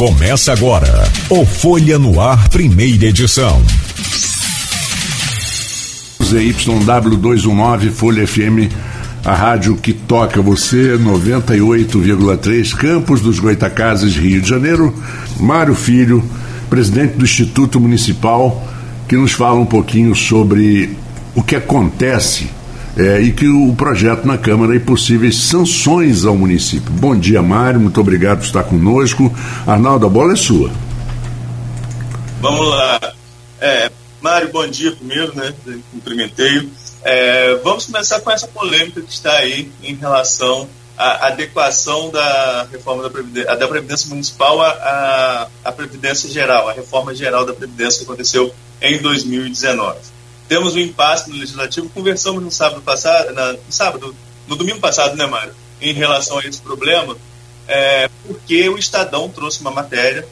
Começa agora o Folha no Ar, primeira edição. ZYW219 Folha FM, a rádio que toca você, 98,3 Campos dos Goitacazes, Rio de Janeiro. Mário Filho, presidente do Instituto Municipal, que nos fala um pouquinho sobre o que acontece é, e que o projeto na Câmara e possíveis sanções ao município. Bom dia, Mário, muito obrigado por estar conosco. Arnaldo, a bola é sua. Vamos lá. É, Mário, bom dia primeiro, né? Cumprimentei. É, vamos começar com essa polêmica que está aí em relação à adequação da reforma da Previdência, da Previdência Municipal à, à Previdência Geral, a reforma geral da Previdência que aconteceu em 2019 temos um impasse no legislativo. Conversamos no sábado passado, na, no sábado, no domingo passado, né, Mário, em relação a esse problema, é, porque o Estadão trouxe uma matéria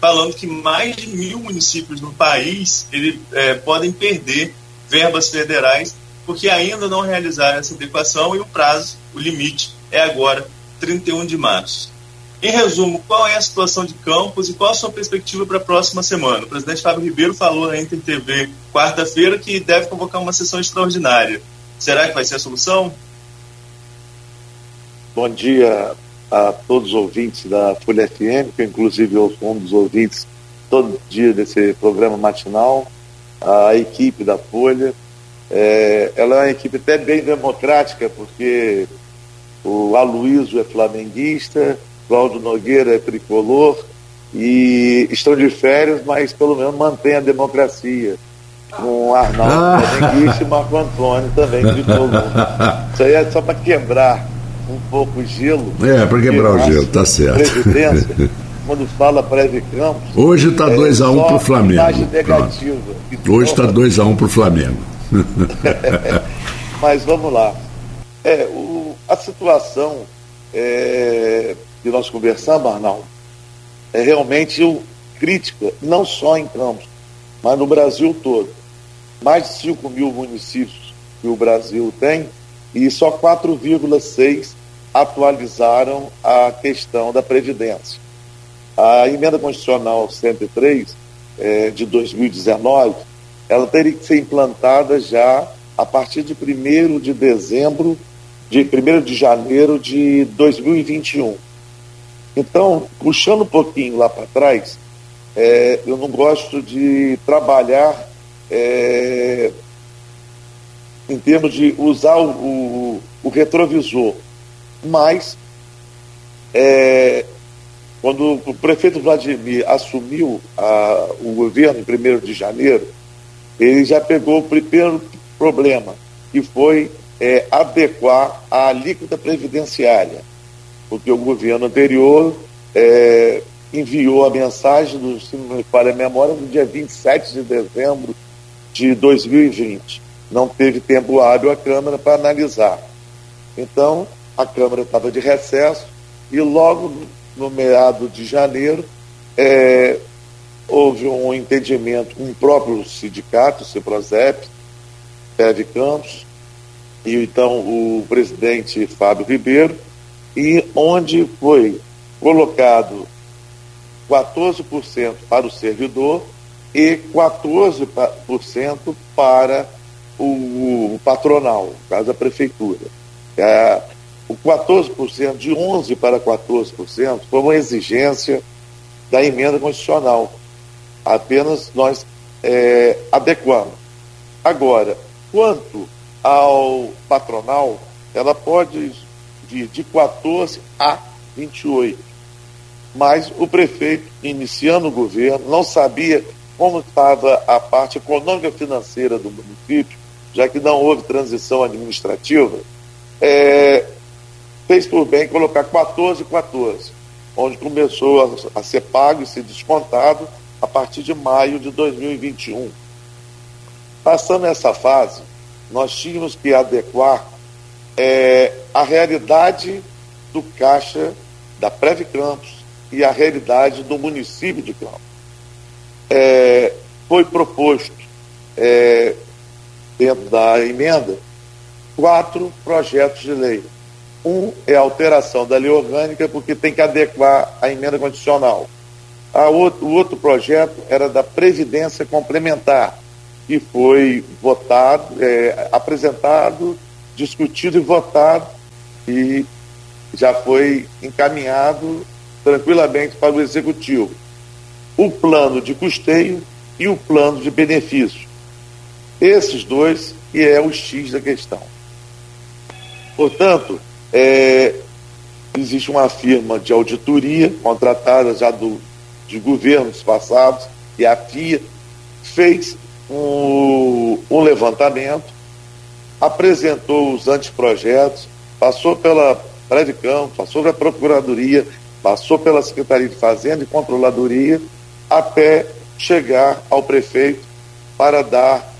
falando que mais de mil municípios no país ele, é, podem perder verbas federais porque ainda não realizaram essa adequação e o prazo, o limite, é agora, 31 de março. Em resumo, qual é a situação de Campos e qual a sua perspectiva para a próxima semana? O presidente Fábio Ribeiro falou na Inter TV quarta-feira que deve convocar uma sessão extraordinária. Será que vai ser a solução? Bom dia a todos os ouvintes da Folha FM, que inclusive eu sou um dos ouvintes todo dia desse programa matinal, a equipe da Folha. É, ela é uma equipe até bem democrática, porque o Aloysio é flamenguista, Cláudio Nogueira é tricolor e estão de férias, mas pelo menos mantém a democracia. Com Arnaldo ah. E Marco Antônio também tricolor. Isso aí é só para quebrar um pouco o gelo. É, para quebrar o gelo, tá certo. Previdência, quando fala Preve Campos. Hoje está 2x1 é, um para o Flamengo. Negativa. Hoje está 2x1 um para o Flamengo. Mas vamos lá. É, o, a situação é, que nós conversamos, Arnaldo, é realmente crítica, não só em Campos, mas no Brasil todo. Mais de 5 mil municípios que o Brasil tem e só 4,6 atualizaram a questão da Previdência. A emenda constitucional 103 é, de 2019, ela teria que ser implantada já a partir de 1 de dezembro, de 1 de janeiro de 2021 então, puxando um pouquinho lá para trás, é, eu não gosto de trabalhar é, em termos de usar o, o, o retrovisor, mas é, quando o prefeito Vladimir assumiu a, o governo em 1 de janeiro, ele já pegou o primeiro problema, que foi é, adequar a alíquota previdenciária porque o governo anterior é, enviou a mensagem do, se não me falha a memória, no dia 27 de dezembro de 2020. Não teve tempo hábil a Câmara para analisar. Então, a Câmara estava de recesso e logo no meado de janeiro é, houve um entendimento com um o próprio sindicato, o Ciprozep, Teve Campos, e então o presidente Fábio Ribeiro, e onde foi colocado 14% para o servidor e 14% para o, patronal, no caso a prefeitura. É, o 14%, de 11% para 14%, foi uma exigência da emenda constitucional. Apenas nós é, adequamos. Agora, quanto ao patronal, ela pode de 14 a 28. Mas o prefeito, iniciando o governo, não sabia como estava a parte econômica financeira do município, já que não houve transição administrativa, é, fez por bem colocar 14 e 14, onde começou a, a ser pago e ser descontado a partir de maio de 2021. Passando essa fase, nós tínhamos que adequar é, a realidade do Caixa da Preve Campos e a realidade do município de Campos. É, foi proposto, é, dentro da emenda, quatro projetos de lei. Um é a alteração da lei orgânica, porque tem que adequar a emenda condicional. Outro, o outro projeto era da Previdência Complementar, que foi votado, é, apresentado, discutido e votado, e já foi encaminhado tranquilamente para o Executivo. O plano de custeio e o plano de benefício. Esses dois que é o X da questão. Portanto, é, existe uma firma de auditoria contratada já do, de governos passados, e a FIA fez um, um levantamento, apresentou os anteprojetos, passou pela Predicão, passou pela Procuradoria, passou pela Secretaria de Fazenda e Controladoria, até chegar ao prefeito para dar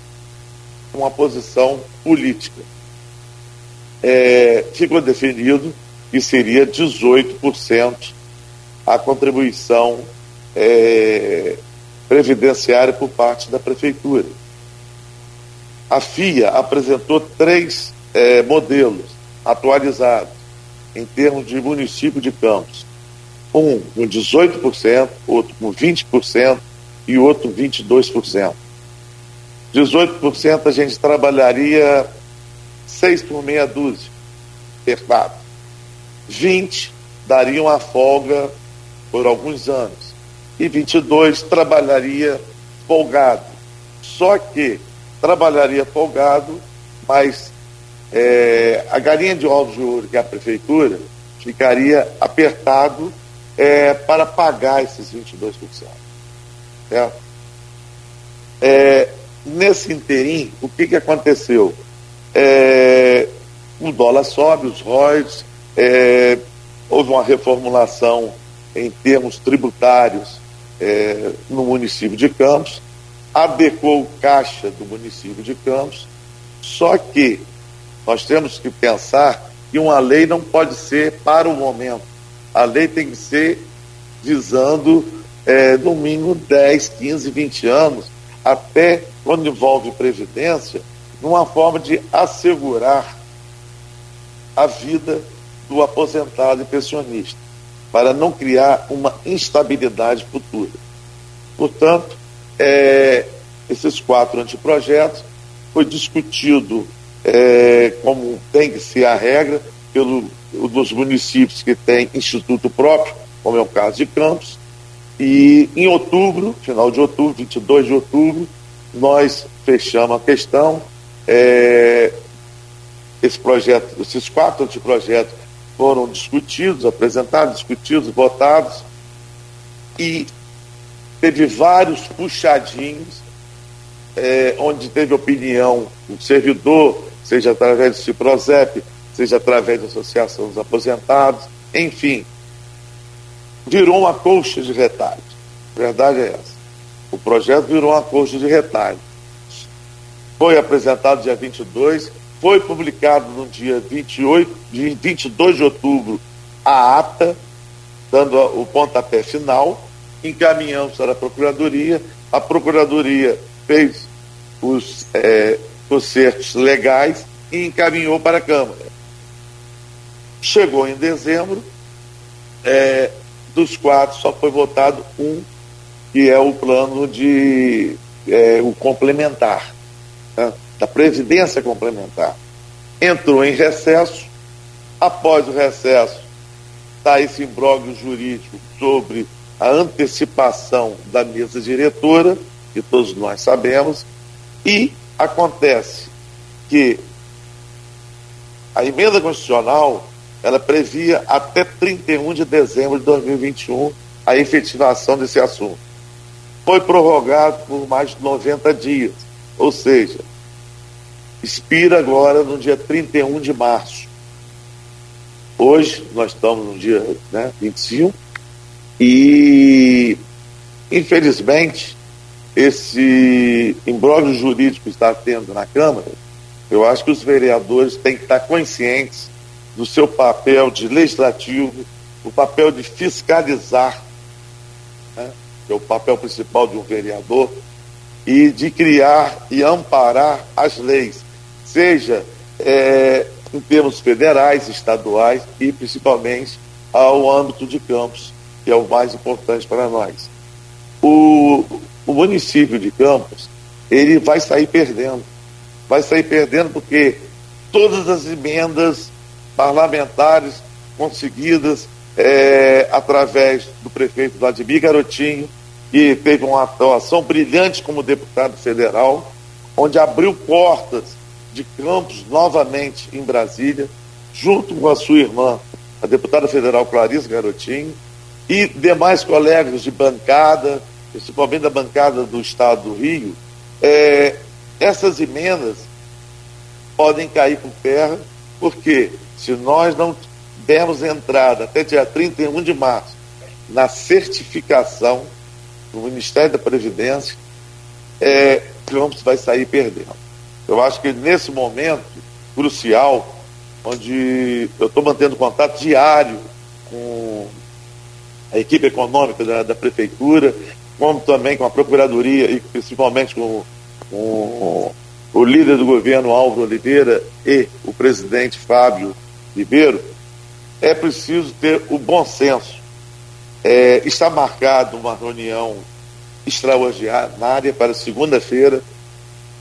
uma posição política. É, ficou definido que seria 18% a contribuição é, previdenciária por parte da prefeitura. A FIA apresentou três é, modelos atualizados em termos de município de Campos. Um com 18%, outro com 20% e outro 22%. 18% a gente trabalharia seis por meia dúzia, apertado. 20 dariam a folga por alguns anos. E 22 trabalharia folgado. Só que trabalharia folgado, mas é, a galinha de ovos de ouro, que é a prefeitura, ficaria apertado é, para pagar esses 22%. Certo? É, nesse interim, o que, que aconteceu? É, o dólar sobe, os ROIs, é, houve uma reformulação em termos tributários é, no município de Campos, adequou o caixa do município de Campos, só que nós temos que pensar que uma lei não pode ser para o momento. A lei tem que ser visando, é, no mínimo, 10, 15, 20 anos, até quando envolve previdência, numa forma de assegurar a vida do aposentado e pensionista, para não criar uma instabilidade futura. Portanto, é, esses quatro anteprojetos foi discutido é, como tem que ser a regra pelo dos municípios que têm instituto próprio, como é o caso de Campos, e em outubro, final de outubro, 22 de outubro, nós fechamos a questão. É, esse projeto, esses quatro anteprojetos foram discutidos, apresentados, discutidos, votados, e teve vários puxadinhos, é, onde teve opinião do servidor, seja através do CIPROSEP, seja através da Associação dos Aposentados, enfim, virou uma colcha de retalhos. A verdade é essa. O projeto virou uma colcha de retalhos. Foi apresentado dia 22, foi publicado no dia 28, 22 de outubro a ata, dando o pontapé final, encaminhamos para a Procuradoria, a Procuradoria fez os é, concertos legais e encaminhou para a Câmara. Chegou em dezembro, é, dos quatro só foi votado um, que é o plano de é, o complementar, né, da Previdência Complementar. Entrou em recesso, após o recesso está esse imbróglio jurídico sobre a antecipação da mesa diretora, que todos nós sabemos, e acontece que a emenda constitucional ela previa até 31 de dezembro de 2021 a efetivação desse assunto. Foi prorrogado por mais de 90 dias, ou seja, expira agora no dia 31 de março. Hoje, nós estamos no dia né, 25, e infelizmente esse imbróglio jurídico que está tendo na Câmara, eu acho que os vereadores têm que estar conscientes do seu papel de legislativo, o papel de fiscalizar, né, que é o papel principal de um vereador, e de criar e amparar as leis, seja é, em termos federais, estaduais e principalmente ao âmbito de campos, que é o mais importante para nós. o município de Campos ele vai sair perdendo. Vai sair perdendo porque todas as emendas parlamentares conseguidas é, através do prefeito Vladimir Garotinho, que teve uma atuação brilhante como deputado federal, onde abriu portas de campos novamente em Brasília, junto com a sua irmã, a deputada federal Clarice Garotinho, e demais colegas de bancada, principalmente da bancada do Estado do Rio, é, essas emendas podem cair por terra, porque se nós não dermos entrada até dia 31 de março na certificação do Ministério da Previdência, é, Campos vai sair perdendo. Eu acho que nesse momento crucial, onde eu estou mantendo contato diário com a equipe econômica da, da, Prefeitura, como também com a Procuradoria e principalmente com, com o líder do governo, Álvaro Oliveira, e o presidente Fábio Ribeiro, é preciso ter o bom senso. É, está marcado uma reunião extraordinária para segunda-feira.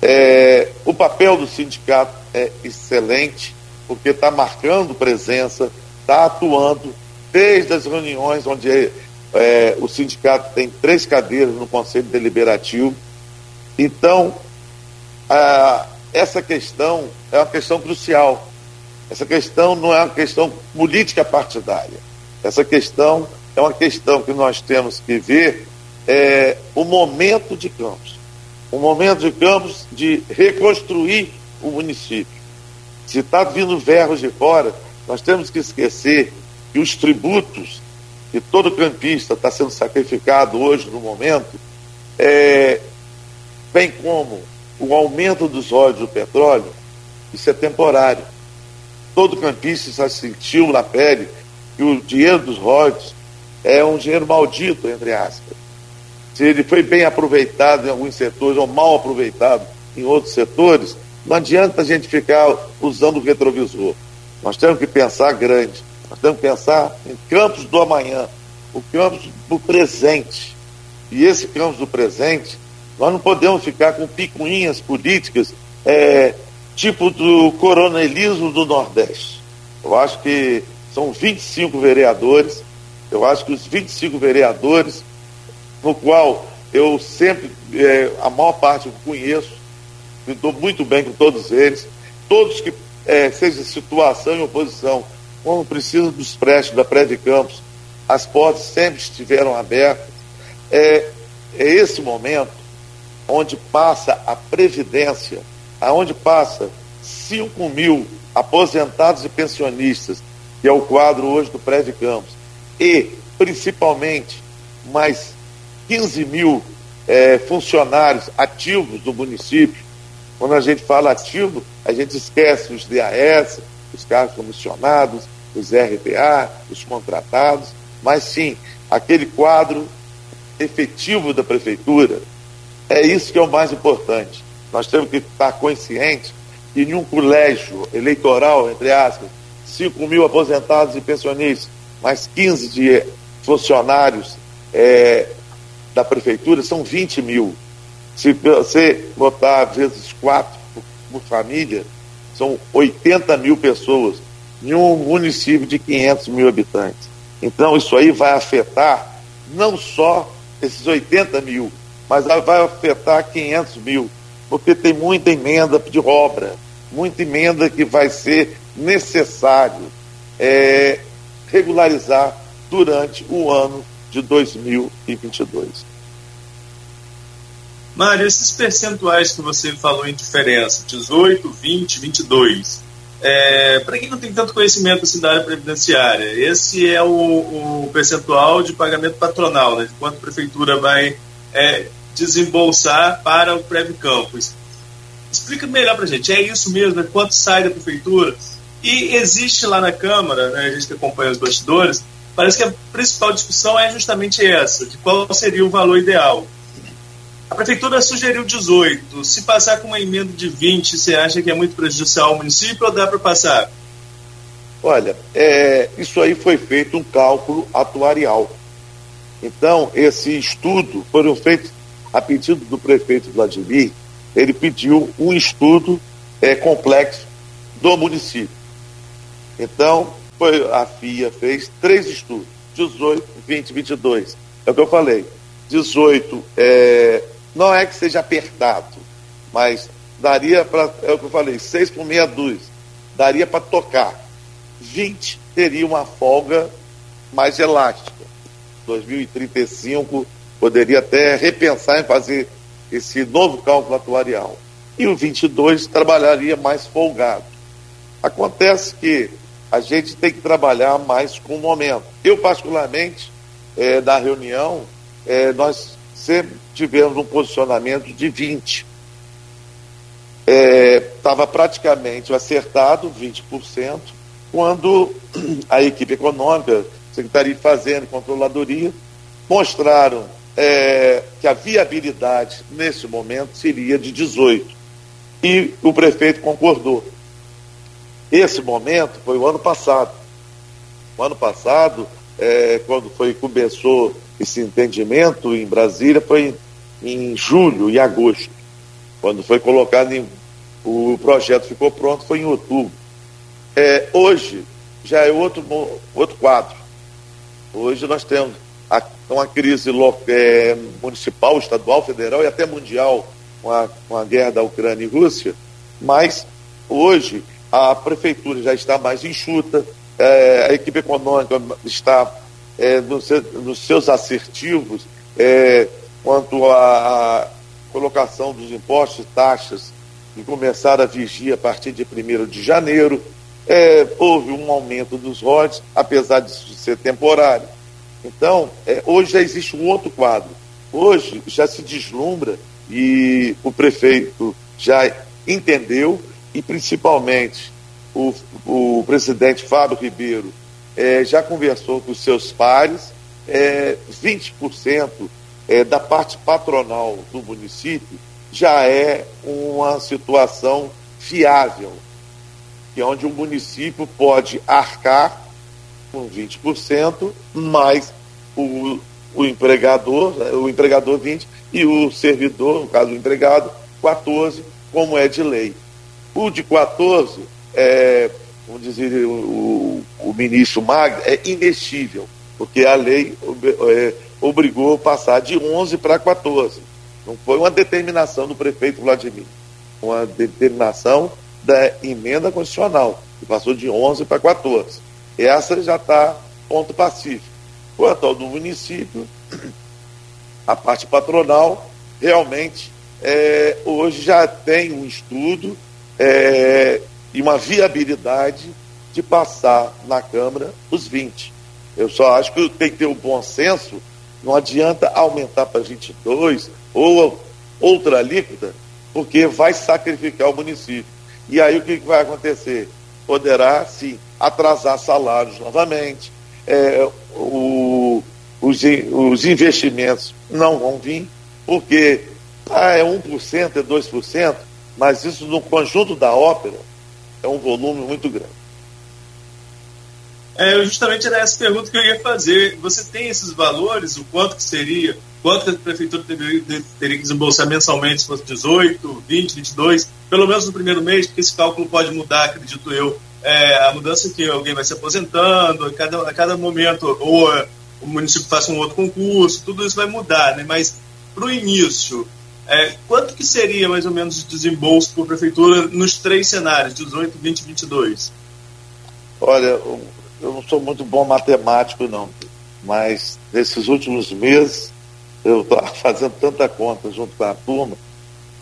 É, o papel do sindicato é excelente, porque está marcando presença, está atuando desde as reuniões onde é, o sindicato tem três cadeiras no Conselho Deliberativo. Então, a, essa questão é uma questão crucial essa questão não é uma questão política partidária. Essa questão é uma questão que nós temos que ver é, o momento de Campos. O momento de Campos de reconstruir o município. Se está vindo verbos de fora, nós temos que esquecer que os tributos que todo campista está sendo sacrificado hoje no momento, é, bem como o aumento dos óleos do petróleo, isso é temporário todo campista já sentiu na pele que o dinheiro dos royalties é um dinheiro maldito, entre aspas. Se ele foi bem aproveitado em alguns setores ou mal aproveitado em outros setores, não adianta a gente ficar usando o retrovisor. Nós temos que pensar grande, nós temos que pensar em campos do amanhã, o campos do presente. E esse campos do presente, nós não podemos ficar com picuinhas políticas é, tipo do coronelismo do Nordeste. Eu acho que são 25 vereadores, eu acho que os 25 vereadores, no qual eu sempre, é, a maior parte eu conheço, me dou muito bem com todos eles, todos que, é, seja situação e oposição, quando precisa dos prestes da Prévia Campos, as portas sempre estiveram abertas. É, é esse momento onde passa a Previdência aonde passa 5 mil aposentados e pensionistas, que é o quadro hoje do Prédio Campos, e principalmente mais 15 mil é, funcionários ativos do município. Quando a gente fala ativo, a gente esquece os DAS, os cargos comissionados, os RPA, os contratados, mas sim aquele quadro efetivo da prefeitura. É isso que é o mais importante. Nós temos que estar conscientes que em um colégio eleitoral, entre aspas, 5 mil aposentados e pensionistas, mais 15 de funcionários é, da prefeitura, são 20 mil. Se você botar vezes 4 por, por família, são 80 mil pessoas em um município de 500 mil habitantes. Então, isso aí vai afetar não só esses 80 mil, mas vai afetar 500 mil porque tem muita emenda de obra, muita emenda que vai ser necessário é, regularizar durante o ano de 2022. Mário, esses percentuais que você falou em diferença, 18, 20, 22, é, para quem não tem tanto conhecimento assim, da área previdenciária, esse é o, o percentual de pagamento patronal, né, de quanto a prefeitura vai é, desembolsar para o Prévio Campos. Explica melhor para a gente, é isso mesmo? É quanto sai da prefeitura? E existe lá na Câmara, né, a gente que acompanha os bastidores, parece que a principal discussão é justamente essa, de qual seria o valor ideal. A prefeitura sugeriu 18. Se passar com uma emenda de 20, você acha que é muito prejudicial ao município ou dá para passar? Olha, é, isso aí foi feito um cálculo atuarial. Então, esse estudo foram feitos a pedido do prefeito Vladimir, ele pediu um estudo é, complexo do município. Então, foi, a FIA fez três estudos, 18, 20, 22. É o que eu falei. 18 é, não é que seja apertado, mas daria para, é o que eu falei, 6 por meia dúzia, daria para tocar. 20 teria uma folga mais elástica. 2035 poderia até repensar em fazer esse novo cálculo atuarial. E o 22 trabalharia mais folgado. Acontece que a gente tem que trabalhar mais com o momento. Eu, particularmente, é, na reunião, é, nós sempre tivemos um posicionamento de 20. Estava é, praticamente acertado, 20%, quando a equipe econômica, Secretaria de Fazenda e Controladoria, mostraram é, que a viabilidade nesse momento seria de 18. E o prefeito concordou. Esse momento foi o ano passado. O ano passado, é, quando foi, começou esse entendimento em Brasília foi em, julho e agosto, quando foi colocado em. O projeto ficou pronto, foi em outubro. É, hoje já é outro, outro quadro. Hoje nós temos a, uma crise é, municipal, estadual, federal e até mundial com a, com a guerra da Ucrânia e Rússia, mas hoje a prefeitura já está mais enxuta, é, a equipe econômica está é, nos, nos, seus assertivos é, quanto à colocação dos impostos e taxas que começaram a vigir a partir de 1 de janeiro. É, houve um aumento dos royalties, apesar de ser temporário. Então, é, hoje já existe um outro quadro. Hoje já se deslumbra e o prefeito já entendeu e principalmente o, o presidente Fábio Ribeiro é, já conversou com seus pares, é, 20% é, da parte patronal do município já é uma situação viável, que é onde o município pode arcar com 20%, mais o, o empregador, né, o empregador 20% e o servidor, no caso o empregado, 14%, como é de lei. O de 14% é, vamos dizer, o, o ministro Magno, é inextível, porque a lei é, obrigou a passar de 11 para 14. Não foi uma determinação do prefeito Vladimir, uma determinação da emenda constitucional, que passou de 11 para 14. Essa já está ponto pacífico. Quanto ao do município, a parte patronal realmente é, hoje já tem um estudo é, e uma viabilidade de passar na Câmara os 20. Eu só acho que tem que ter o bom senso, não adianta aumentar para 22 ou outra alíquota, porque vai sacrificar o município. E aí o que vai acontecer? Poderá, sim, atrasar salários novamente, é, o, os, os investimentos não vão vir, porque ah, é 1%, é 2%, mas isso no conjunto da ópera é um volume muito grande. É, justamente era essa pergunta que eu ia fazer. Você tem esses valores, o quanto que seria, quanto a prefeitura teria, teria que desembolsar mensalmente, se fosse 18, 20, 22, pelo menos no primeiro mês, porque esse cálculo pode mudar, acredito eu. É, a mudança que alguém vai se aposentando, a cada, a cada momento, ou é, o município faça um outro concurso, tudo isso vai mudar, né? mas para o início, é, quanto que seria mais ou menos de desembolso por prefeitura nos três cenários, 18, 20 e 22? Olha, eu não sou muito bom matemático não, mas nesses últimos meses eu estou fazendo tanta conta junto com a turma,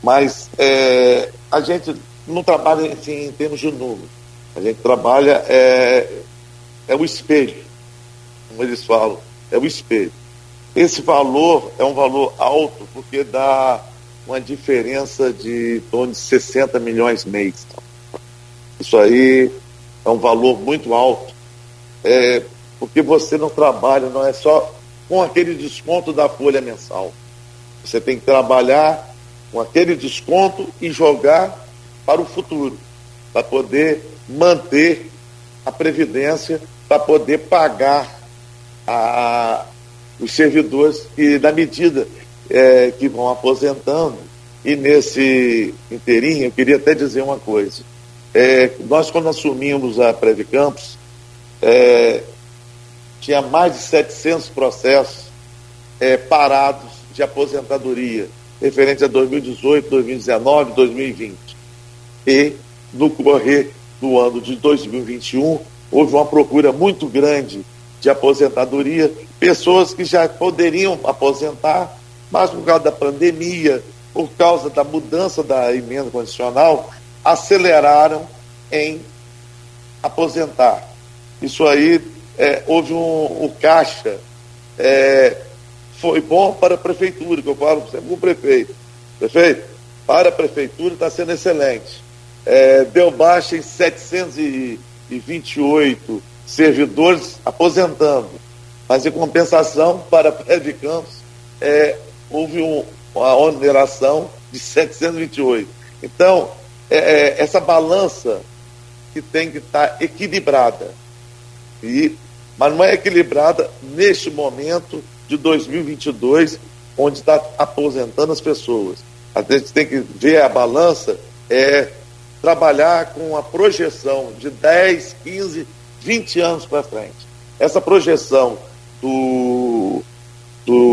mas é, a gente não trabalha assim, em termos de número, a gente trabalha é, é o espelho, como eles falam, é o espelho. Esse valor é um valor alto porque dá uma diferença de torno de 60 milhões mês. Isso aí é um valor muito alto, é, porque você não trabalha, não é só com aquele desconto da folha mensal. Você tem que trabalhar com aquele desconto e jogar para o futuro, para poder manter a previdência, para poder pagar a, os servidores e na medida é, que vão aposentando. E nesse inteirinho, eu queria até dizer uma coisa. É, nós, quando assumimos a Prev Campos, é, tinha mais de 700 processos é, parados de aposentadoria, referente a 2018, 2019, 2020. E, no correr do ano de 2021, houve uma procura muito grande de aposentadoria, pessoas que já poderiam aposentar, mas por causa da pandemia, por causa da mudança da emenda condicional, aceleraram em aposentar. Isso aí, é, houve um, um caixa, é, foi bom para a prefeitura, que eu falo sempre com o prefeito. Prefeito, para a prefeitura está sendo excelente. É, deu baixa em 728 servidores aposentando, mas em compensação para a Campos é, houve um, uma oneração de 728. Então, é, é, essa balança que tem que estar tá equilibrada. E, mas não é equilibrada neste momento de 2022, onde está aposentando as pessoas. A gente tem que ver a balança, é trabalhar com a projeção de 10, 15, 20 anos para frente. Essa projeção do, do,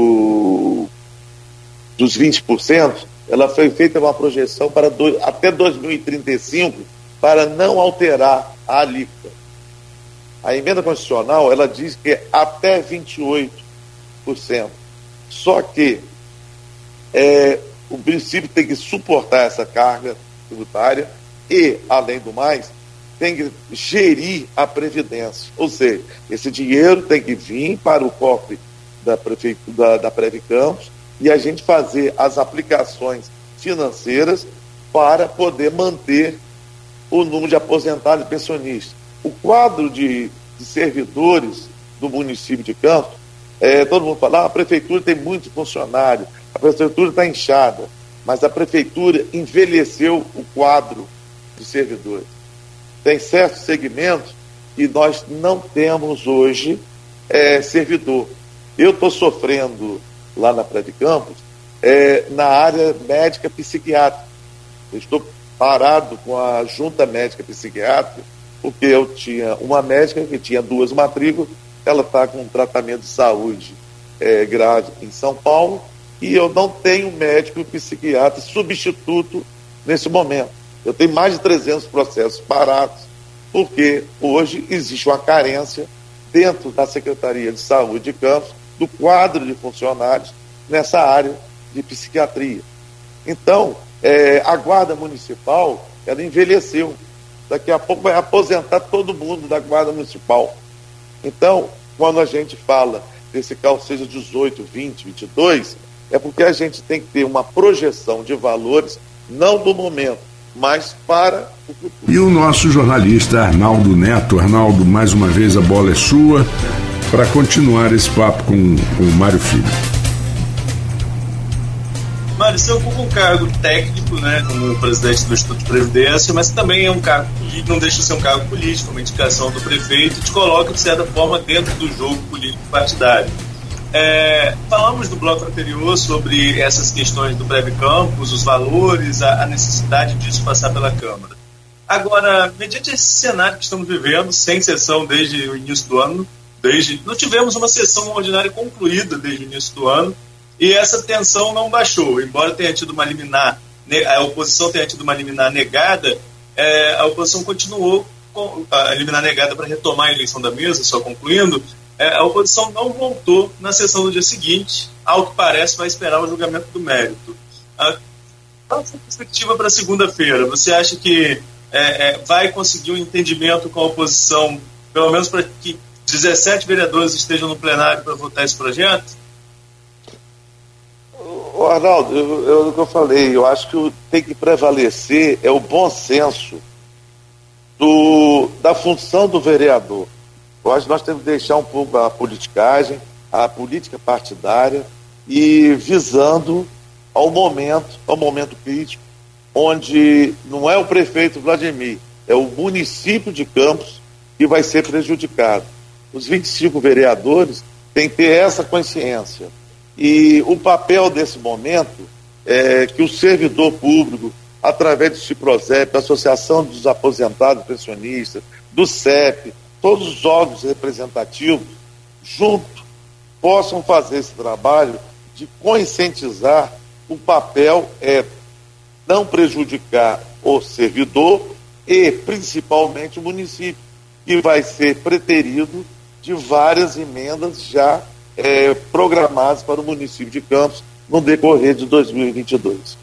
dos 20%, ela foi feita uma projeção para do, até 2035 para não alterar a alíquota. A emenda constitucional, ela diz que é até 28%. Só que é, o município tem que suportar essa carga tributária e, além do mais, tem que gerir a previdência. Ou seja, esse dinheiro tem que vir para o cofre da, da, da Campos e a gente fazer as aplicações financeiras para poder manter o número de aposentados e pensionistas. O quadro de, de servidores do município de Campos, é, todo mundo fala, ah, a prefeitura tem muito funcionário, a prefeitura está inchada, mas a prefeitura envelheceu o quadro de servidores tem certos segmentos que nós não temos hoje é, servidor. Eu estou sofrendo lá na Praia de Campos é, na área médica psiquiátrica. Eu estou parado com a junta médica psiquiátrica, porque eu tinha uma médica que tinha duas matrículas, ela está com um tratamento de saúde é, grave em São Paulo, e eu não tenho médico psiquiatra substituto nesse momento. Eu tenho mais de 300 processos parados, porque hoje existe uma carência dentro da Secretaria de Saúde de Campos, do quadro de funcionários nessa área de psiquiatria. Então, é, a Guarda Municipal, ela envelheceu. Daqui a pouco vai aposentar todo mundo da Guarda Municipal. Então, quando a gente fala desse seja 18, 20, 22, é porque a gente tem que ter uma projeção de valores, não do momento, mas para o futuro. E o nosso jornalista Arnaldo Neto. Arnaldo, mais uma vez a bola é sua para continuar esse papo com, com o Mário Filho. Mário, você ocupa um cargo técnico, né, como presidente do Instituto de Previdência, mas também é um cargo político, não deixa de ser um cargo político, uma indicação do prefeito, te coloca, de certa forma, dentro do jogo político partidário. É, falamos no bloco anterior sobre essas questões do breve campus, os valores, a, a, necessidade disso passar pela Câmara. Agora, mediante esse cenário que estamos vivendo, sem sessão desde o início do ano, desde não tivemos uma sessão ordinária concluída desde o início do ano, e essa tensão não baixou, embora tenha tido uma liminar, a oposição tenha tido uma liminar negada, é, a oposição continuou com a liminar negada para retomar a eleição da mesa, só concluindo, é, a oposição não voltou na sessão do dia seguinte, ao que parece vai esperar o julgamento do mérito. A, qual a sua perspectiva para segunda-feira? Você acha que é, é, vai conseguir um entendimento com a oposição, pelo menos para que 17 vereadores estejam no plenário para votar esse projeto? O Arnaldo, eu, eu, eu falei, eu acho que tem que prevalecer é o bom senso do, da função do vereador. Eu acho que nós temos que deixar um pouco a politicagem, a política partidária e visando ao momento, ao momento crítico, onde não é o prefeito Vladimir, é o município de Campos que vai ser prejudicado. Os 25 vereadores têm que ter essa consciência. E o papel desse momento é que o servidor público, através do CIPROSEP, da Associação dos Aposentados Pensionistas, do CEP, todos os órgãos representativos, junto, possam fazer esse trabalho de conscientizar o papel é não prejudicar o servidor e, principalmente, o município, que vai ser preterido de várias emendas já é, programadas para o município de Campos no decorrer de 2022.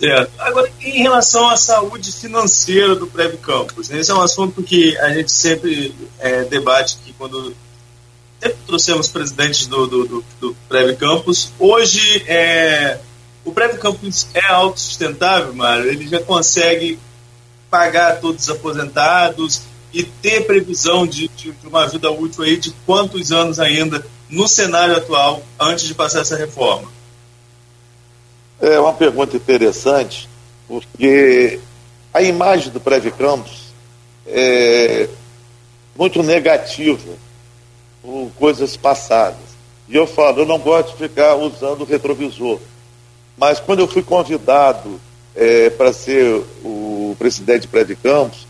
Certo. Agora, em relação à saúde financeira do Prévio Campos, né? esse é um assunto que a gente sempre é, debate aqui quando sempre trouxemos presidentes do, do, do, do Prévio Campos. Hoje, é, o Prévio Campos é autossustentável, Mário? Ele já consegue pagar todos os aposentados e ter previsão de, de, de uma vida útil aí de quantos anos ainda no cenário atual antes de passar essa reforma? É uma pergunta interessante, porque a imagem do Prévio Campos é muito negativa por coisas passadas. E eu falo, eu não gosto de ficar usando o retrovisor. Mas quando eu fui convidado é, para ser o presidente de Prévio Campos,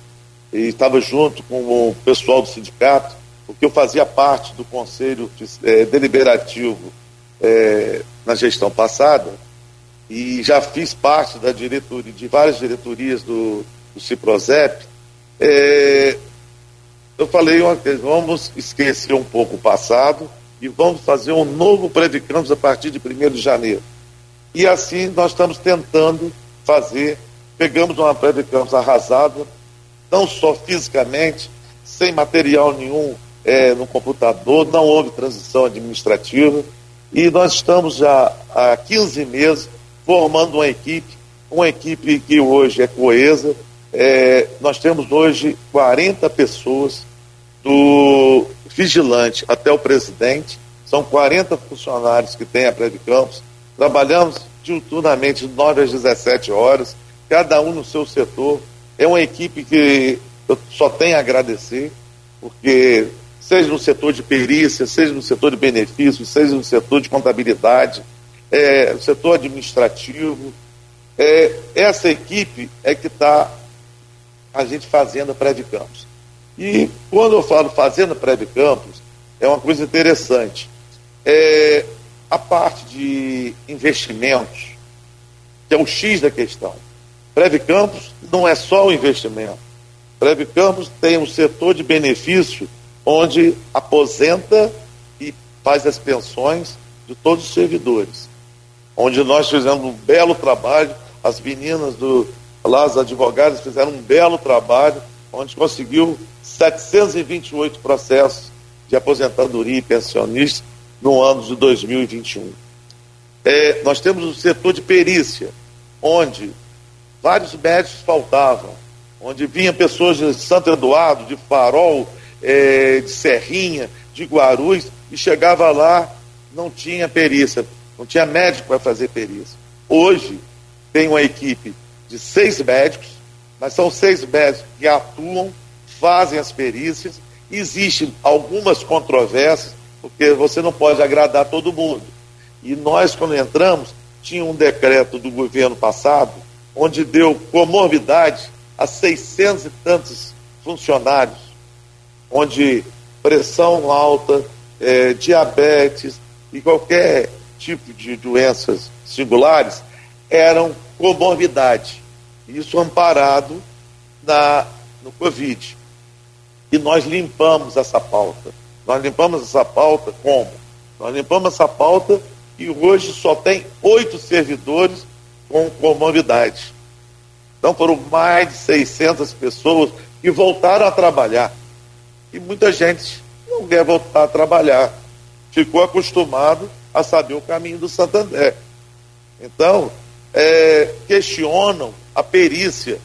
e estava junto com o pessoal do sindicato, porque eu fazia parte do conselho é, deliberativo é, na gestão passada, e já fiz parte da diretoria, de várias diretorias do, do Ciprozep, é, eu falei vamos esquecer um pouco o passado e vamos fazer um novo Previcampos a partir de 1 de janeiro. E assim nós estamos tentando fazer, pegamos uma Previcampos arrasada, não só fisicamente, sem material nenhum é, no computador, não houve transição administrativa, e nós estamos já há 15 meses formando uma equipe, uma equipe que hoje é coesa. É, nós temos hoje 40 pessoas, do vigilante até o presidente, são 40 funcionários que tem a Prévio Campos. Trabalhamos diuturnamente de 9 às 17 horas, cada um no seu setor. É uma equipe que eu só tenho a agradecer, porque seja no setor de perícia, seja no setor de benefícios, seja no setor de contabilidade, é, no setor administrativo. É, essa equipe é que está a gente fazendo a Prévio Campos. E quando eu falo fazenda Prévio Campos, é uma coisa interessante. É, a parte de investimentos, que é o X da questão. Prévio Campos não é só o investimento. Prévio Campos tem um setor de benefício onde aposenta e faz as pensões de todos os servidores. Onde nós fizemos um belo trabalho, as meninas do lá, as advogadas fizeram um belo trabalho, onde conseguiu 728 processos de aposentadoria e pensionistas no ano de 2021. É, nós temos o setor de perícia, onde vários médicos faltavam, onde vinham pessoas de Santo Eduardo, de Farol, é, de Serrinha, de Guarulhos, e chegava lá, não tinha perícia, não tinha médico para fazer perícia. Hoje tem uma equipe de seis médicos, mas são seis médicos que atuam fazem as perícias. Existem algumas controvérsias, porque você não pode agradar todo mundo. E nós, quando entramos, tinha um decreto do governo passado, onde deu comorbidade a 600 e tantos funcionários, onde pressão alta, é, diabetes e qualquer tipo de doenças singulares eram comorbidade. Isso amparado na, no Covid. E nós limpamos essa pauta. Nós limpamos essa pauta como? Nós limpamos essa pauta e hoje só tem oito servidores com comorbidade. Então foram mais de 600 pessoas que voltaram a trabalhar. E muita gente não quer voltar a trabalhar. Ficou acostumado a saber o caminho do Santander. Então, é, questionam a perícia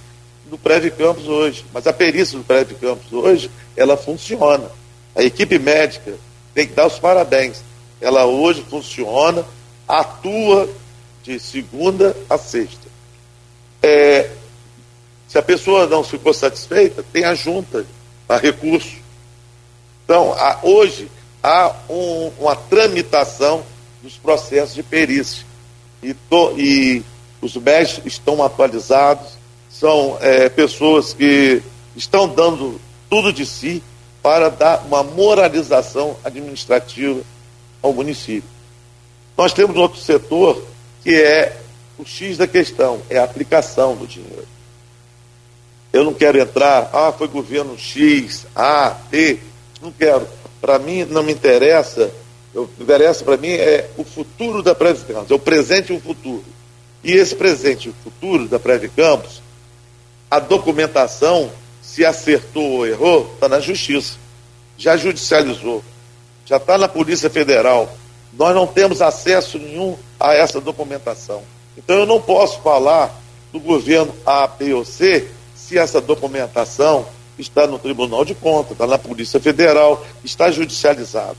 do Prévio Campos hoje. Mas a perícia do Prévio Campos hoje, ela funciona. A equipe médica tem que dar os parabéns. Ela hoje funciona, atua de segunda a sexta. É, se a pessoa não ficou satisfeita, tem a junta, a recurso. Então, hoje, há um, uma tramitação dos processos de perícia. E, to, e os médicos estão atualizados, são é, pessoas que estão dando tudo de si para dar uma moralização administrativa ao município. Nós temos outro setor que é o X da questão, é a aplicação do dinheiro. Eu não quero entrar, ah, foi governo X, A, T, não quero. Para mim não me interessa, o que interessa para mim é o futuro da Preve Campos, é o presente e o futuro. E esse presente e o futuro da Preve Campos, a documentação, se acertou ou errou, está na justiça. Já judicializou. Já está na Polícia Federal. Nós não temos acesso nenhum a essa documentação. Então eu não posso falar do governo A, B ou C se essa documentação está no Tribunal de Contas, está na Polícia Federal, está judicializado,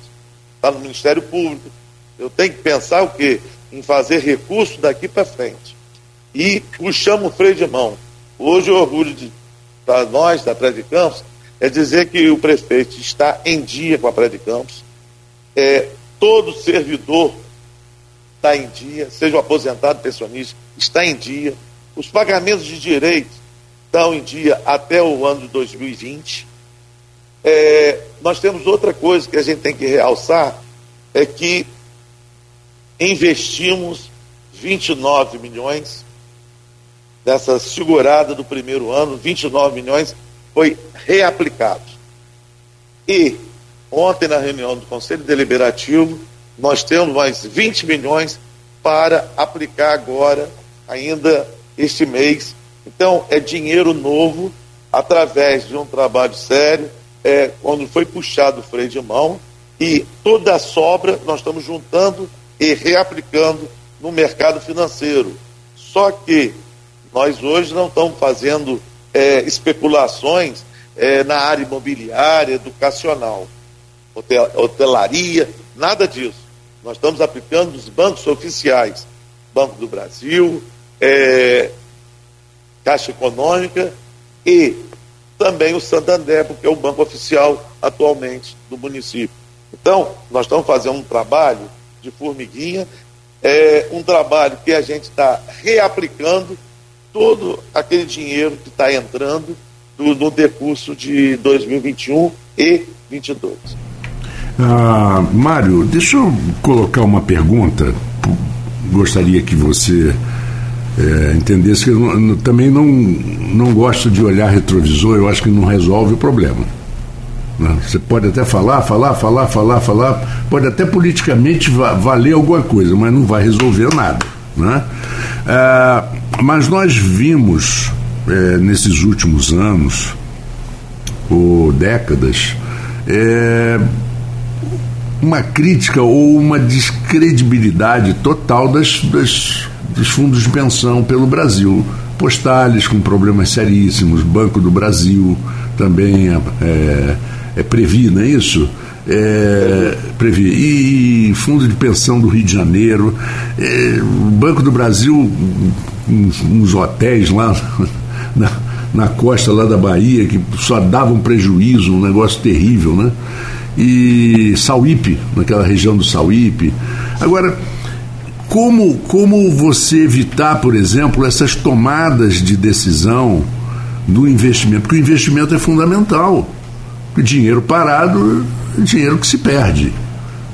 está no Ministério Público. Eu tenho que pensar o quê? Em fazer recurso daqui para frente. E puxamos o freio de mão. Hoje o orgulho para nós da Praia de Campos é dizer que o prefeito está em dia com a Praia de Campos. É, todo servidor está em dia, seja o aposentado, pensionista, está em dia. Os pagamentos de direitos estão em dia até o ano de 2020. É, nós temos outra coisa que a gente tem que realçar, é que investimos 29 milhões dessa segurada do primeiro ano, 29 milhões foi reaplicado. E ontem na reunião do Conselho Deliberativo, nós temos mais 20 milhões para aplicar agora, ainda este mês, então, é dinheiro novo, através de um trabalho sério, é, quando foi puxado o freio de mão, e toda a sobra nós estamos juntando e reaplicando no mercado financeiro. Só que nós hoje não estamos fazendo é, especulações é, na área imobiliária, educacional, hotel, hotelaria, nada disso. Nós estamos aplicando nos bancos oficiais, Banco do Brasil, é, Caixa Econômica e também o Santander, porque é o banco oficial atualmente do município. Então, nós estamos fazendo um trabalho de formiguinha, é um trabalho que a gente está reaplicando todo aquele dinheiro que está entrando do, no decurso de 2021 e 2022. Ah, Mário, deixa eu colocar uma pergunta. Gostaria que você é, entendesse que eu não, também não, não gosto de olhar retrovisor, eu acho que não resolve o problema. Né? Você pode até falar, falar, falar, falar, falar, pode até politicamente valer alguma coisa, mas não vai resolver nada. Né? É, mas nós vimos é, nesses últimos anos ou décadas é, uma crítica ou uma descredibilidade total das, das dos fundos de pensão pelo Brasil. Postales com problemas seríssimos, Banco do Brasil também é, é, é Previ, não é isso? É, Previ. E, fundo de pensão do Rio de Janeiro, é, Banco do Brasil, uns, uns hotéis lá na, na costa lá da Bahia que só davam prejuízo, um negócio terrível, né? E Sauípe, naquela região do Sauípe. Agora, como, como você evitar, por exemplo, essas tomadas de decisão do investimento? Porque o investimento é fundamental. O dinheiro parado é dinheiro que se perde.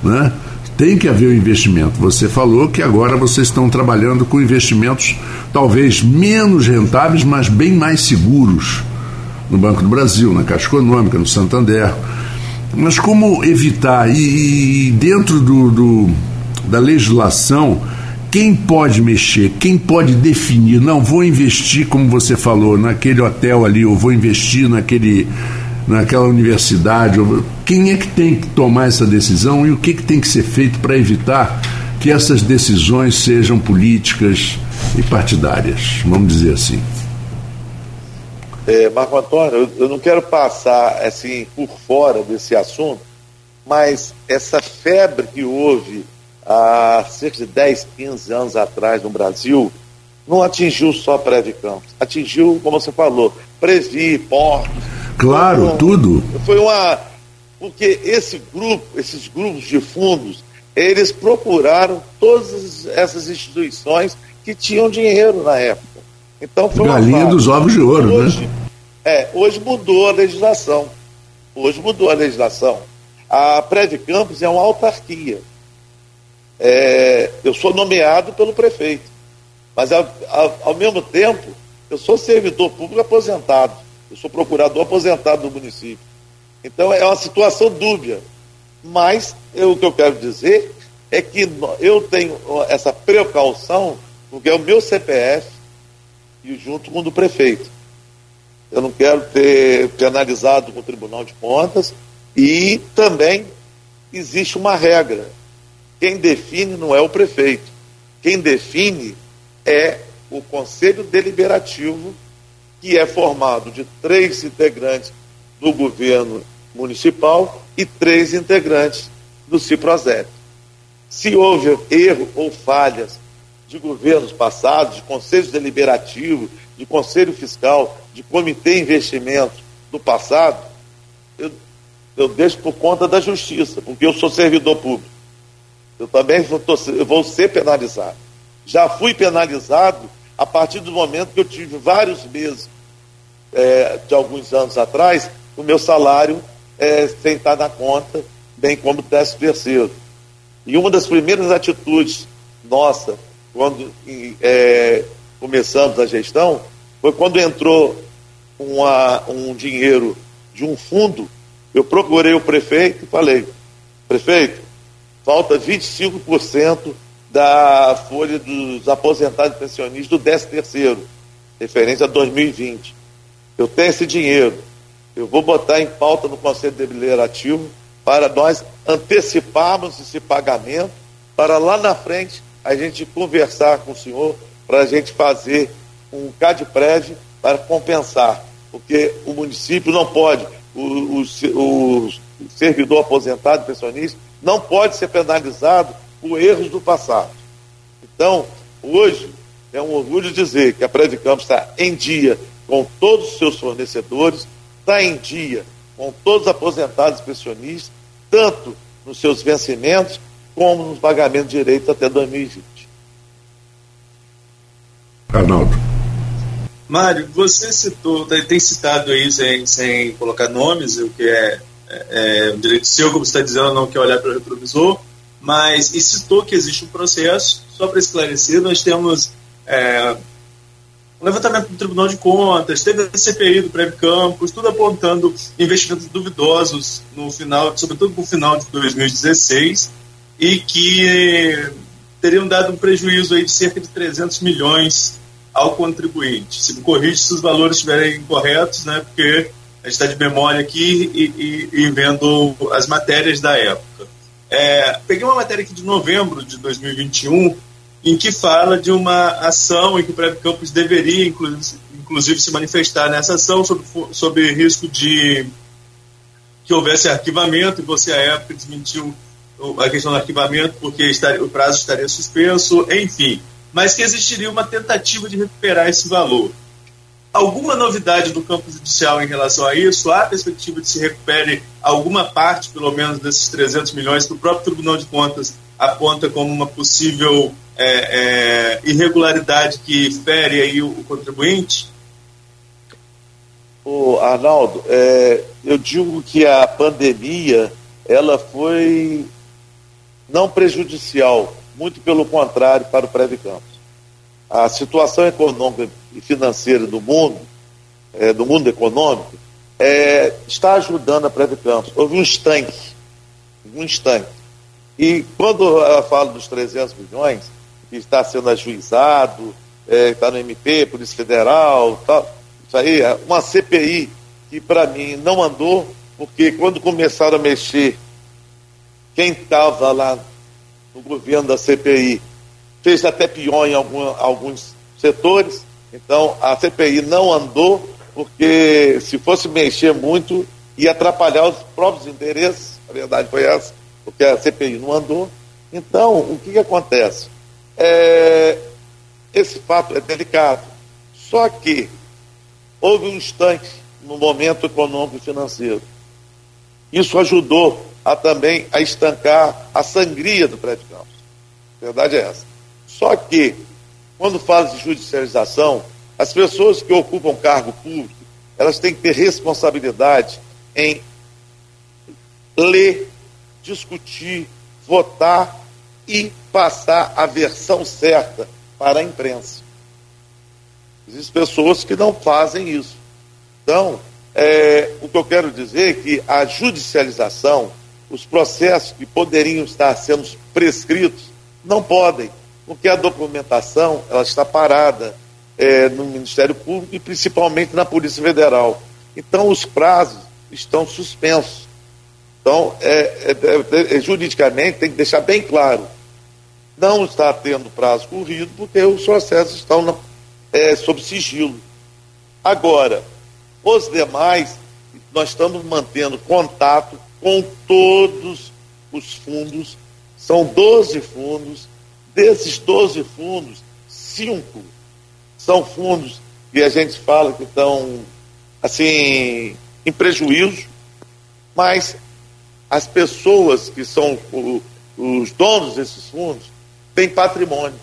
Né? Tem que haver o um investimento. Você falou que agora vocês estão trabalhando com investimentos talvez menos rentáveis, mas bem mais seguros no Banco do Brasil, na Caixa Econômica, no Santander. Mas como evitar? E, e dentro do, do da legislação, quem pode mexer, quem pode definir, não, vou investir, como você falou, naquele hotel ali, ou vou investir naquele, naquela universidade, quem é que tem que tomar essa decisão e o que, que tem que ser feito para evitar que essas decisões sejam políticas e partidárias, vamos dizer assim. É, Marco Antônio, eu, eu não quero passar assim por fora desse assunto, mas essa febre que houve há cerca de 10, 15 anos atrás no Brasil, não atingiu só Prévio Campos, atingiu, como você falou, Previ, Portos. Claro, um, tudo. Foi uma. Porque esse grupo, esses grupos de fundos, eles procuraram todas essas instituições que tinham dinheiro na época. Então foi Galinha dos ovos de ouro, hoje, né? É, hoje mudou a legislação. Hoje mudou a legislação. A Prévio Campos é uma autarquia. É, eu sou nomeado pelo prefeito. Mas, ao, ao, ao mesmo tempo, eu sou servidor público aposentado. Eu sou procurador aposentado do município. Então é uma situação dúbia. Mas eu, o que eu quero dizer é que eu tenho essa precaução, porque é o meu CPF e junto com o do prefeito. Eu não quero ter penalizado com o Tribunal de Contas e também existe uma regra. Quem define não é o prefeito. Quem define é o Conselho Deliberativo, que é formado de três integrantes do governo municipal e três integrantes do CIPROSEP. Se houve erro ou falhas de governos passados, de conselhos deliberativos, de conselho fiscal, de comitê de investimento do passado, eu, eu deixo por conta da justiça, porque eu sou servidor público. Eu também vou, eu vou ser penalizado. Já fui penalizado a partir do momento que eu tive vários meses é, de alguns anos atrás, o meu salário é, sem estar na conta, bem como o décimo terceiro. E uma das primeiras atitudes nossa, quando é, começamos a gestão, foi quando entrou uma, um dinheiro de um fundo, eu procurei o prefeito e falei, prefeito, falta 25% da folha dos aposentados e pensionistas do 13 terceiro, referente a 2020. Eu tenho esse dinheiro. Eu vou botar em pauta no Conselho Deliberativo para nós anteciparmos esse pagamento, para lá na frente a gente conversar com o senhor, para a gente fazer um CAD-PREV para compensar, porque o município não pode, o, o, o servidor aposentado, pensionista, não pode ser penalizado por erros do passado. Então, hoje, é um orgulho dizer que a Campos está em dia com todos os seus fornecedores, está em dia com todos os aposentados e pensionistas, tanto nos seus vencimentos como nos pagamentos de direitos até 2020. Arnaldo. Mário, você citou, tem citado aí sem, sem colocar nomes, o que é, é, é um direito seu, como você está dizendo, não quer olhar para o retrovisor, mas e citou que existe um processo, só para esclarecer, nós temos é, um levantamento do Tribunal de Contas, teve a CPI do Prévio Campos, tudo apontando investimentos duvidosos no final, sobretudo no final de 2016, e que teriam dado um prejuízo aí de cerca de 300 milhões ao contribuinte. Se me corrige se os valores estiverem incorretos, né, porque a gente está de memória aqui e, e, e, vendo as matérias da época. É, peguei uma matéria aqui de novembro de 2021 em que fala de uma ação em que o Prévio Campos deveria, inclusive, inclusive, se manifestar nessa ação sobre, sobre risco de que houvesse arquivamento, e você, à época, desmentiu a questão do arquivamento porque estaria, o prazo estaria suspenso, enfim mas que existiria uma tentativa de recuperar esse valor. Alguma novidade no campo judicial em relação a isso? Há perspectiva de se recupere alguma parte, pelo menos, desses 300 milhões que o próprio Tribunal de Contas aponta como uma possível é, é, irregularidade que fere aí o, o contribuinte? O Arnaldo, é, eu digo que a pandemia ela foi não prejudicial, muito pelo contrário, para o Prévio Campos. A situação econômica e financeira do mundo, é, do mundo econômico, é, está ajudando a Prévio Campos. Houve um estanque, um estanque. E quando eu falo dos 300 milhões, que está sendo ajuizado, é, está no MP, Polícia Federal, tal, isso aí é uma CPI que para mim não andou, porque quando começaram a mexer, quem estava lá no governo da CPI fez até pior em algum, alguns setores. Então a CPI não andou, porque se fosse mexer muito, ia atrapalhar os próprios interesses. A verdade foi essa, porque a CPI não andou. Então, o que, que acontece? É, esse fato é delicado. Só que houve um instante no momento econômico e financeiro. Isso ajudou a também a estancar a sangria do prédio Campos. A verdade é essa. Só que, quando fala de judicialização, as pessoas que ocupam cargo público, elas têm que ter responsabilidade em ler, discutir, votar e passar a versão certa para a imprensa. Existem pessoas que não fazem isso. Então, é, o que eu quero dizer é que a judicialização, os processos que poderiam estar sendo prescritos, não podem, porque a documentação ela está parada é, no Ministério Público e principalmente na Polícia Federal. Então, os prazos estão suspensos. Então, é, é, é, é juridicamente, tem que deixar bem claro: não está tendo prazo corrido, porque os processos estão na, é, sob sigilo. Agora, os demais, nós estamos mantendo contato com todos os fundos, são 12 fundos, desses 12 fundos, cinco são fundos que a gente fala que estão assim em prejuízo, mas as pessoas que são o, os donos desses fundos têm patrimônio.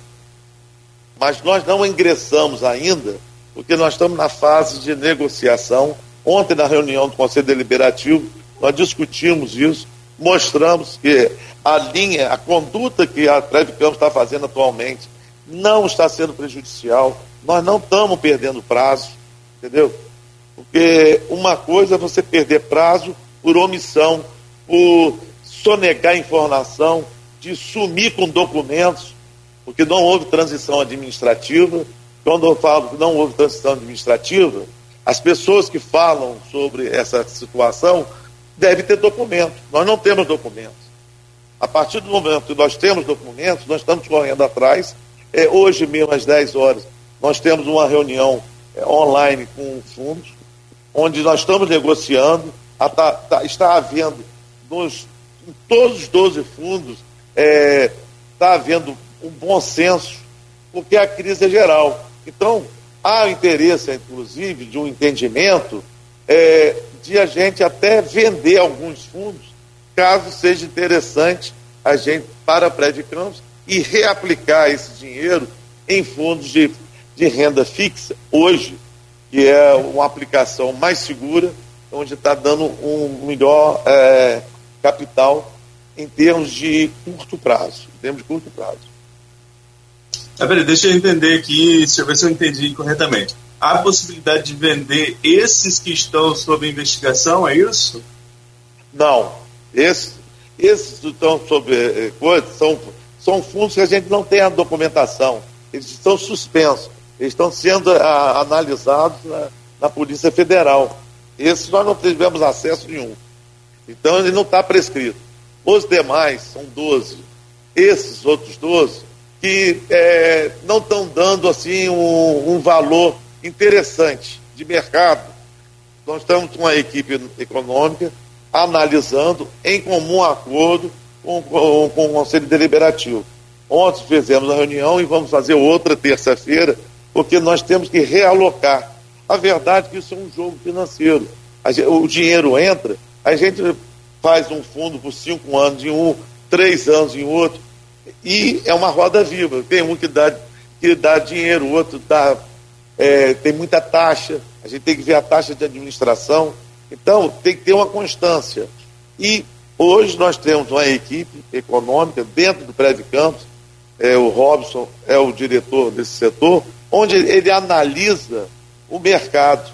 Mas nós não ingressamos ainda, porque nós estamos na fase de negociação. Ontem, na reunião do Conselho Deliberativo, nós discutimos isso, mostramos que a linha, a conduta que a Treve Campos está fazendo atualmente não está sendo prejudicial, nós não estamos perdendo prazo, entendeu? Porque uma coisa é você perder prazo por omissão, por sonegar informação, de sumir com documentos, porque não houve transição administrativa. Quando eu falo que não houve transição administrativa, as pessoas que falam sobre essa situação devem ter documentos. Nós não temos documentos. A partir do momento que nós temos documentos, nós estamos correndo atrás. É, hoje mesmo, às 10 horas, nós temos uma reunião é, online com fundos, onde nós estamos negociando, a, tá, está havendo nos, em todos os 12 fundos, é, está havendo um bom senso, porque a crise é geral. Então, há interesse, inclusive, de um entendimento é, de a gente até vender alguns fundos, caso seja interessante a gente para prédio campos e reaplicar esse dinheiro em fundos de de renda fixa hoje, que é uma aplicação mais segura, onde está dando um melhor é, capital em termos de curto prazo. Em termos de curto prazo. Ah, peraí, deixa eu entender aqui, deixa eu ver se eu entendi corretamente. Há possibilidade de vender esses que estão sob investigação, é isso? Não. Esses, esses que estão sob eh, coisa são, são fundos que a gente não tem a documentação. Eles estão suspensos eles estão sendo a, ah, analisados na, na, Polícia Federal. Esses nós não tivemos acesso nenhum. Então ele não está prescrito. Os demais são 12. Esses outros 12 que não estão dando assim um, um valor interessante de mercado. Nós estamos com a equipe econômica analisando em comum acordo com, com, com o Conselho Deliberativo. Ontem fizemos a reunião e vamos fazer outra terça-feira porque nós temos que realocar. A verdade é que isso é um jogo financeiro. Gente, o dinheiro entra, a gente faz um fundo por cinco anos em um, três anos em outro, e é uma roda viva. Tem um que dá, que dá dinheiro, o outro dá, é, tem muita taxa, a gente tem que ver a taxa de administração. Então, tem que ter uma constância. E hoje nós temos uma equipe econômica dentro do Prédio Campos, é, o Robson é o diretor desse setor, onde ele analisa o mercado.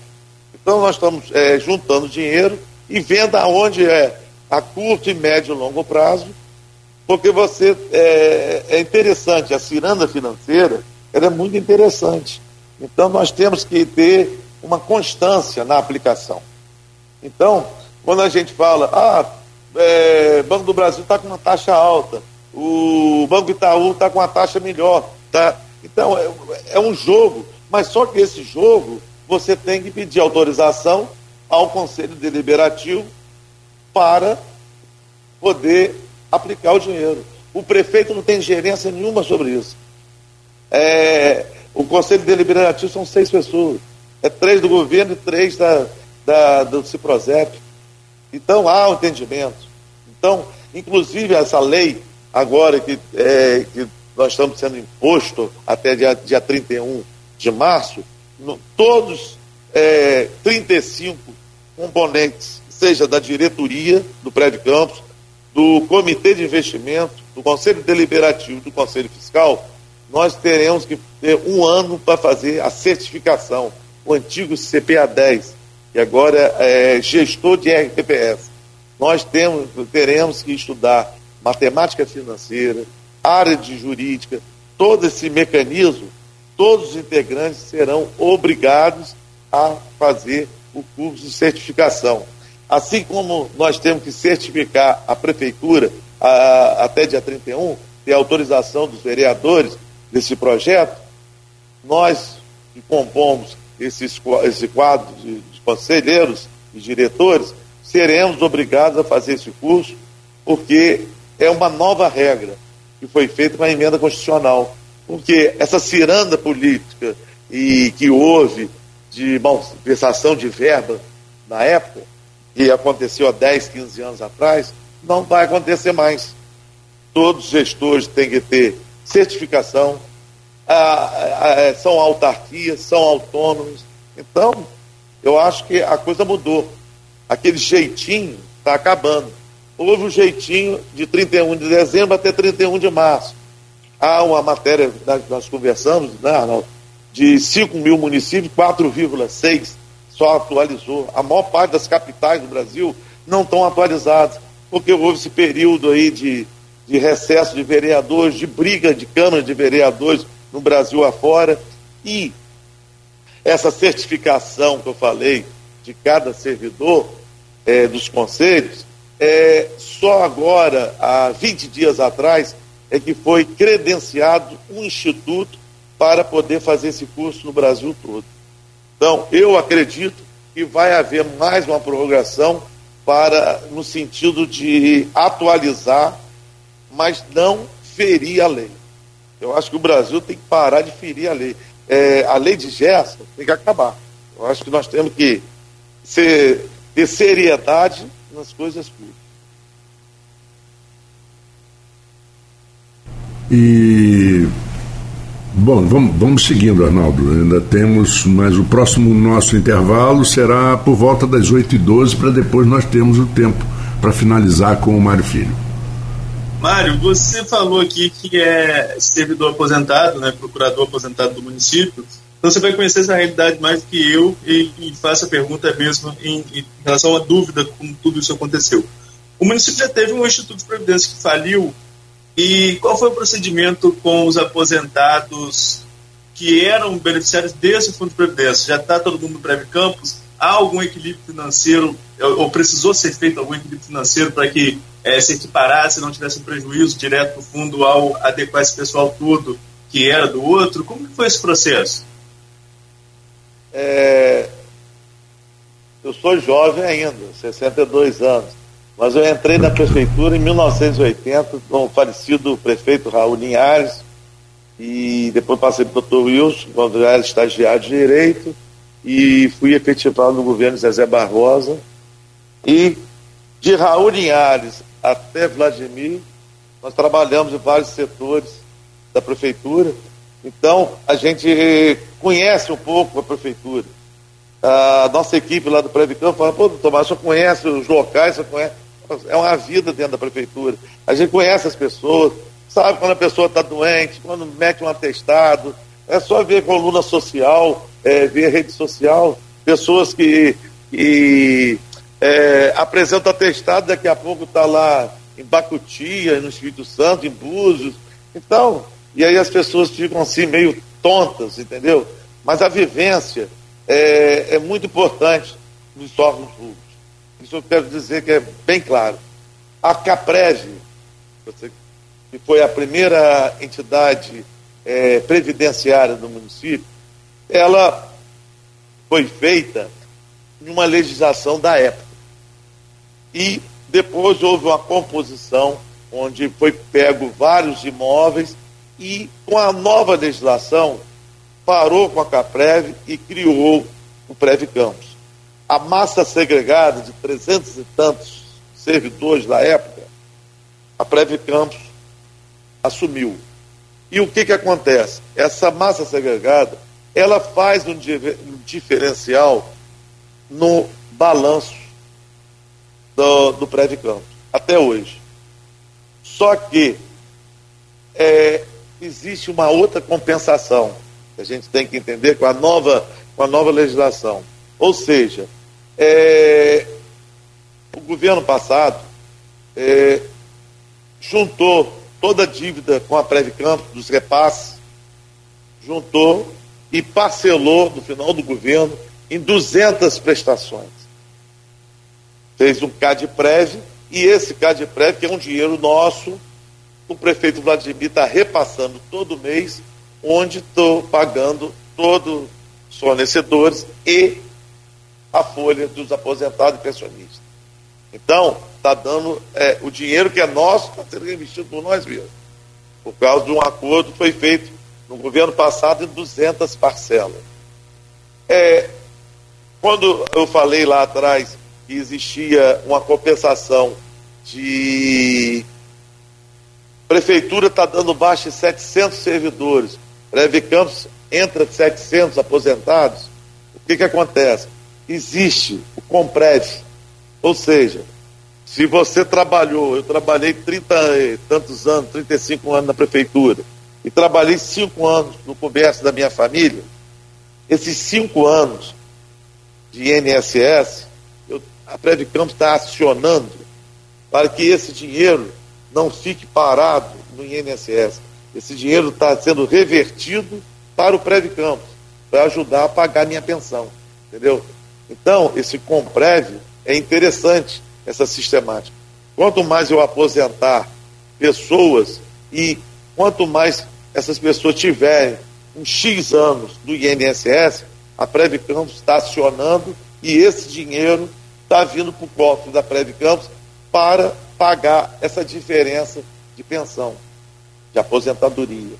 Então nós estamos é, juntando dinheiro e vendo aonde é a curto e médio e longo prazo, porque você é, é interessante, a ciranda financeira ela é muito interessante. Então nós temos que ter uma constância na aplicação. Então, quando a gente fala, ah, é, Banco do Brasil está com uma taxa alta, o Banco Itaú está com uma taxa melhor, tá? Então, é, é um jogo, mas só que esse jogo você tem que pedir autorização ao Conselho Deliberativo para poder aplicar o dinheiro. O prefeito não tem gerência nenhuma sobre isso. É, o Conselho Deliberativo são seis pessoas. É três do governo e três da, da, do Ciprozep. Então há o entendimento. Então, inclusive essa lei, agora que, é, que nós estamos sendo imposto até dia, dia 31 de março, no, todos é, 35 componentes, seja da diretoria do Prédio Campos, do Comitê de Investimento, do Conselho Deliberativo do Conselho Fiscal, nós teremos que ter um ano para fazer a certificação, o antigo CPA 10, que agora é gestor de RPPS. Nós temos, teremos que estudar matemática financeira, área de jurídica, todo esse mecanismo, todos os integrantes serão obrigados a fazer o curso de certificação. Assim como nós temos que certificar a prefeitura a, até dia 31, ter autorização dos vereadores desse projeto, nós que compomos esses, esse quadro de, de conselheiros e diretores, seremos obrigados a fazer esse curso, porque é uma nova regra que foi feita com a emenda constitucional. Porque essa ciranda política e que houve de malversação de verba na época, que aconteceu há 10, 15 anos atrás, não vai acontecer mais. Todos os gestores têm que ter certificação, são autarquias, são autônomos. Então, eu acho que a coisa mudou. Aquele jeitinho está acabando. Houve um jeitinho de 31 de dezembro até 31 de março. Há uma matéria, nós conversamos, né, Arnaldo, de 5 mil municípios, 4,6 só atualizou. A maior parte das capitais do Brasil não estão atualizadas, porque houve esse período aí de, de recesso de vereadores, de briga de câmara de vereadores no Brasil afora. E essa certificação que eu falei de cada servidor é, dos conselhos, é, só agora, há 20 dias atrás, é que foi credenciado um instituto para poder fazer esse curso no Brasil todo. Então, eu acredito que vai haver mais uma prorrogação para no sentido de atualizar, mas não ferir a lei. Eu acho que o Brasil tem que parar de ferir a lei. É, a lei de Gerson tem que acabar. Eu acho que nós temos que ser, ter seriedade nas coisas públicas. E Bom, vamos, vamos seguindo, Arnaldo. Ainda temos, mas o próximo nosso intervalo será por volta das 8h12, para depois nós termos o tempo para finalizar com o Mário Filho. Mário, você falou aqui que é servidor aposentado, né, procurador aposentado do município. Então você vai conhecer essa realidade mais do que eu e, e faço a pergunta mesmo em, em relação à dúvida como tudo isso aconteceu. O município já teve um instituto de previdência que faliu e qual foi o procedimento com os aposentados que eram beneficiários desse fundo de previdência? Já está todo mundo no Breve Campos? Há algum equilíbrio financeiro, ou precisou ser feito algum equilíbrio financeiro para que é, se equiparasse, não tivesse um prejuízo direto do fundo ao adequar esse pessoal todo que era do outro? Como foi esse processo? É... Eu sou jovem ainda, 62 anos. Mas eu entrei na prefeitura em 1980 com o falecido prefeito Raul Linhares e depois passei para o doutor Wilson, quando eu era estagiário de Direito e fui efetivado no governo Zezé Barbosa e de Raul Linhares até Vladimir nós trabalhamos em vários setores da prefeitura então a gente conhece um pouco a prefeitura a nossa equipe lá do Previcampo fala, pô, Tomás, só conhece os locais, só conhece é uma vida dentro da prefeitura. A gente conhece as pessoas, sabe quando a pessoa está doente, quando mete um atestado. É só ver coluna social, é, ver rede social, pessoas que, que é, apresentam atestado, daqui a pouco está lá em Bacutia, no Espírito Santo, em Búzios. Então, e aí as pessoas ficam assim meio tontas, entendeu? Mas a vivência é, é muito importante nos órgãos públicos. Isso eu quero dizer que é bem claro. A Caprev, que foi a primeira entidade é, previdenciária do município, ela foi feita em uma legislação da época. E depois houve uma composição onde foi pego vários imóveis e com a nova legislação parou com a Caprev e criou o Prev Campos. a massa segregada de 300 e tantos servidores da época, a Preve Campos assumiu. E o que, que acontece? Essa massa segregada, ela faz um diferencial no balanço do, do Preve Campos, até hoje. Só que é, existe uma outra compensação que a gente tem que entender com a nova, com a nova legislação. Ou seja, é, o governo passado é, juntou toda a dívida com a Previcampo, dos repasses, juntou e parcelou no final do governo em 200 prestações. Fez um CAD-PREV e esse CAD-PREV, que é um dinheiro nosso, o prefeito Vladimir está repassando todo mês, onde estou pagando todos os fornecedores e a folha dos aposentados e pensionistas. Então, está dando é, o dinheiro que é nosso está sendo reinvestido por nós mesmos. Por causa de um acordo que foi feito no governo passado em 200 parcelas. É, quando eu falei lá atrás que existia uma compensação de prefeitura está dando baixa em 700 servidores, Breve Campos entra 700 aposentados, o que, que acontece? Existe o Comprev, ou seja, se você trabalhou, eu trabalhei 30 e tantos anos, 35 anos na prefeitura, e trabalhei 5 anos no comércio da minha família, esses 5 anos de INSS, a Prévio Campos está acionando para que esse dinheiro não fique parado no INSS. Esse dinheiro está sendo revertido para o Prévio Campos, para ajudar a pagar minha pensão. Entendeu? Então, esse Comprev é interessante, essa sistemática. Quanto mais eu aposentar pessoas e quanto mais essas pessoas tiverem um X anos do INSS, a Prev Campos está acionando e esse dinheiro está vindo para o cofre da Prev Campos para pagar essa diferença de pensão, de aposentadoria.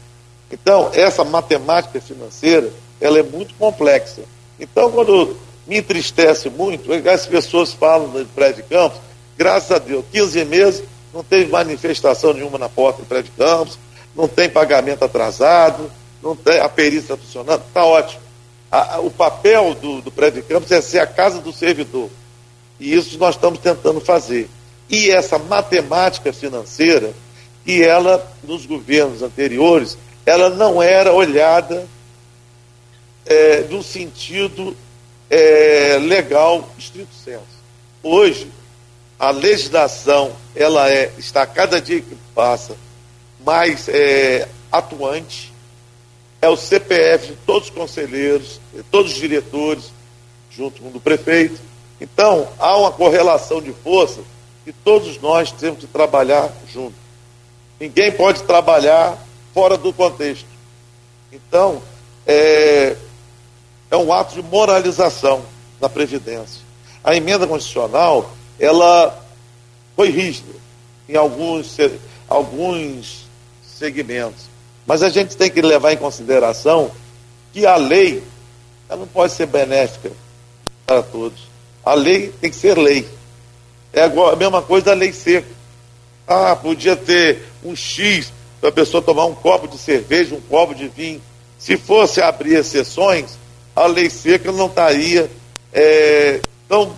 Então, essa matemática financeira, ela é muito complexa. Então, quando me entristece muito, as pessoas falam do prédio campos, graças a Deus, 15 meses, não teve manifestação nenhuma na porta do prédio campos, não tem pagamento atrasado, não tem, a perícia está funcionando, está ótimo. A, a, o papel do, do prédio campos é ser a casa do servidor. E isso nós estamos tentando fazer. E essa matemática financeira, que ela, nos governos anteriores, ela não era olhada é, no sentido é, legal estrito senso. Hoje, a legislação ela é, está cada dia que passa mais é, atuante. É o CPF de todos os conselheiros, todos os diretores, junto com o do prefeito. Então, há uma correlação de força que todos nós temos que trabalhar juntos. Ninguém pode trabalhar fora do contexto. Então, é, é um ato de moralização da Previdência. A emenda constitucional, ela foi rígida em alguns, alguns segmentos. Mas a gente tem que levar em consideração que a lei ela não pode ser benéfica para todos. A lei tem que ser lei. É a mesma coisa da lei seca. Ah, podia ter um X para a pessoa tomar um copo de cerveja, um copo de vinho. Se fosse abrir exceções, a lei seca não estaria é, tão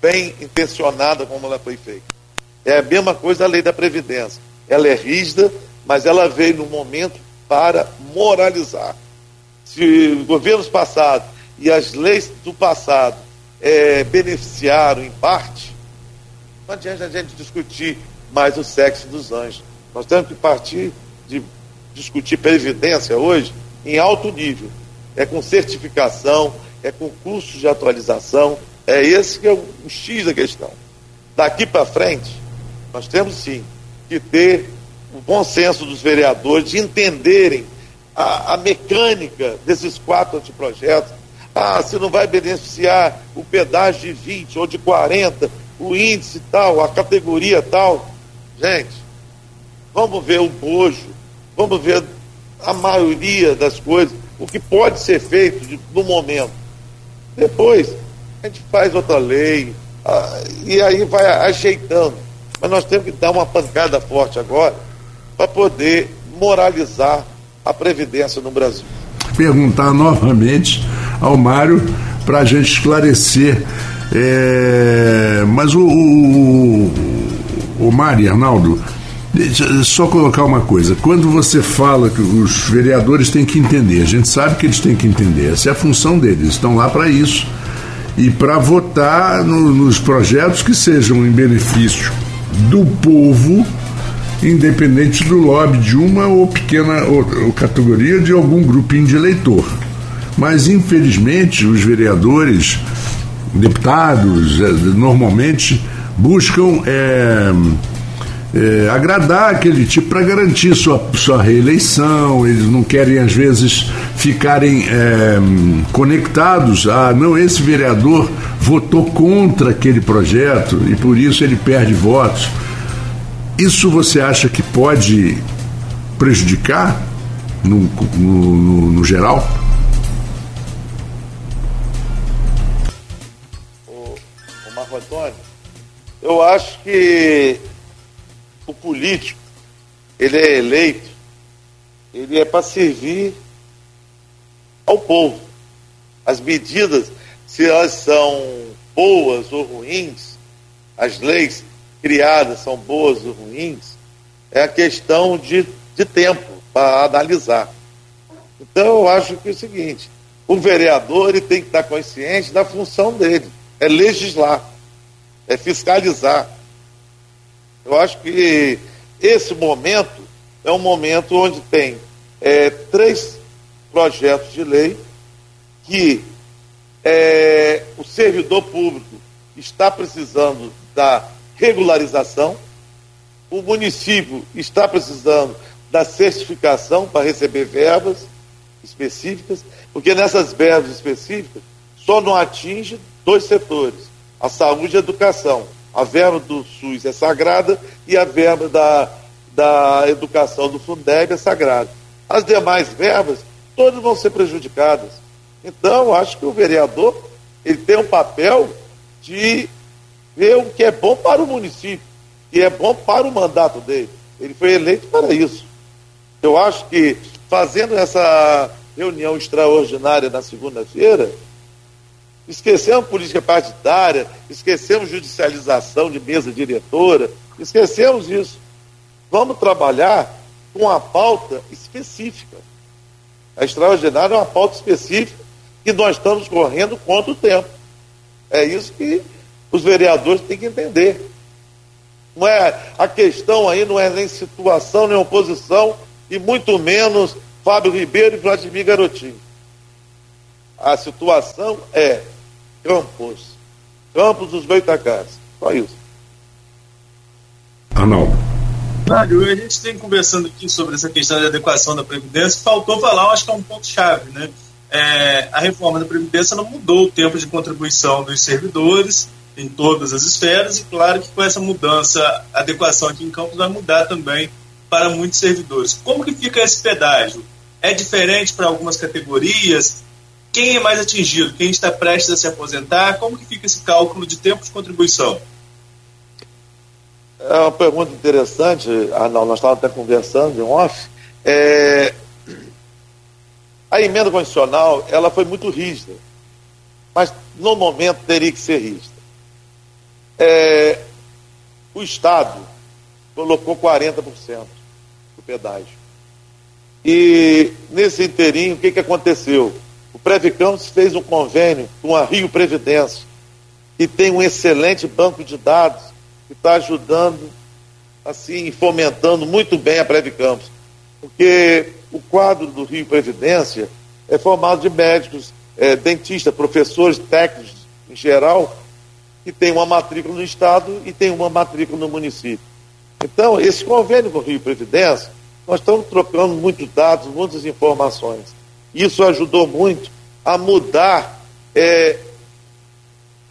bem intencionada como ela foi feita. É a mesma coisa da lei da Previdência. Ela é rígida, mas ela veio no momento para moralizar. Se governos passados e as leis do passado é, beneficiaram em parte, não adianta a gente discutir mais o sexo dos anjos. Nós temos que partir de discutir previdência hoje em alto nível. É com certificação, é com cursos de atualização. É esse que é o, o X da questão. Daqui para frente, nós temos sim que ter o bom senso dos vereadores de entenderem a, a mecânica desses quatro anteprojetos. Ah, se não vai beneficiar o pedágio de 20 ou de 40, o índice tal, a categoria tal. Gente, vamos ver o bojo, vamos ver a maioria das coisas, o que pode ser feito de, no momento. Depois, a gente faz outra lei, ah, e aí vai ajeitando. Mas nós temos que dar uma pancada forte agora para poder moralizar a Previdência no Brasil. Perguntar novamente ao Mário para a gente esclarecer. É, mas o, o, o Mário Arnaldo, só colocar uma coisa: quando você fala que os vereadores têm que entender, a gente sabe que eles têm que entender, essa é a função deles, estão lá para isso e para votar no, nos projetos que sejam em benefício do povo, independente do lobby de uma ou pequena ou, ou categoria de algum grupinho de eleitor. Mas, infelizmente, os vereadores, deputados, é, normalmente buscam. É, é, agradar aquele tipo para garantir sua, sua reeleição, eles não querem às vezes ficarem é, conectados a não, esse vereador votou contra aquele projeto e por isso ele perde votos. Isso você acha que pode prejudicar no, no, no, no geral? Antônio, eu acho que o político, ele é eleito, ele é para servir ao povo. As medidas, se elas são boas ou ruins, as leis criadas são boas ou ruins, é a questão de, de tempo para analisar. Então eu acho que é o seguinte, o vereador ele tem que estar consciente da função dele, é legislar, é fiscalizar. Eu acho que esse momento é um momento onde tem é, três projetos de lei que é, o servidor público está precisando da regularização, o município está precisando da certificação para receber verbas específicas, porque nessas verbas específicas só não atinge dois setores, a saúde e a educação. A verba do SUS é sagrada e a verba da, da educação do Fundeb é sagrada. As demais verbas, todas vão ser prejudicadas. Então, acho que o vereador ele tem um papel de ver o que é bom para o município, que é bom para o mandato dele. Ele foi eleito para isso. Eu acho que fazendo essa reunião extraordinária na segunda-feira, Esquecemos política partidária, esquecemos judicialização de mesa diretora, esquecemos isso. Vamos trabalhar com a pauta específica. A extraordinária é uma pauta específica que nós estamos correndo contra o tempo. É isso que os vereadores têm que entender. Não é, a questão aí não é nem situação, nem oposição, e muito menos Fábio Ribeiro e Vladimir Garotinho. A situação é Campos. Campos dos Goitacás. Só isso. Arnaldo. Mário, a gente tem conversando aqui sobre essa questão de adequação da Previdência. Faltou falar, acho que é um ponto-chave, né? É, a reforma da Previdência não mudou o tempo de contribuição dos servidores em todas as esferas, e claro que com essa mudança, a adequação aqui em Campos vai mudar também para muitos servidores. Como que fica esse pedágio? É diferente para algumas categorias? Quem é mais atingido? Quem está prestes a se aposentar? Como que fica esse cálculo de tempo de contribuição? É uma pergunta interessante, Arnaldo, nós estávamos até conversando em off. É... A emenda constitucional, ela foi muito rígida, mas no momento teria que ser rígida. É... O Estado colocou 40% do pedágio. E nesse inteirinho, o que, que aconteceu? Previcampos fez um convênio com a Rio Previdência, que tem um excelente banco de dados, que está ajudando, assim, fomentando muito bem a Previcampos. Porque o quadro do Rio Previdência é formado de médicos, é, dentistas, professores, técnicos em geral, que tem uma matrícula no Estado e tem uma matrícula no município. Então, esse convênio com o Rio Previdência, nós estamos trocando muitos dados, muitas informações. Isso ajudou muito a mudar é,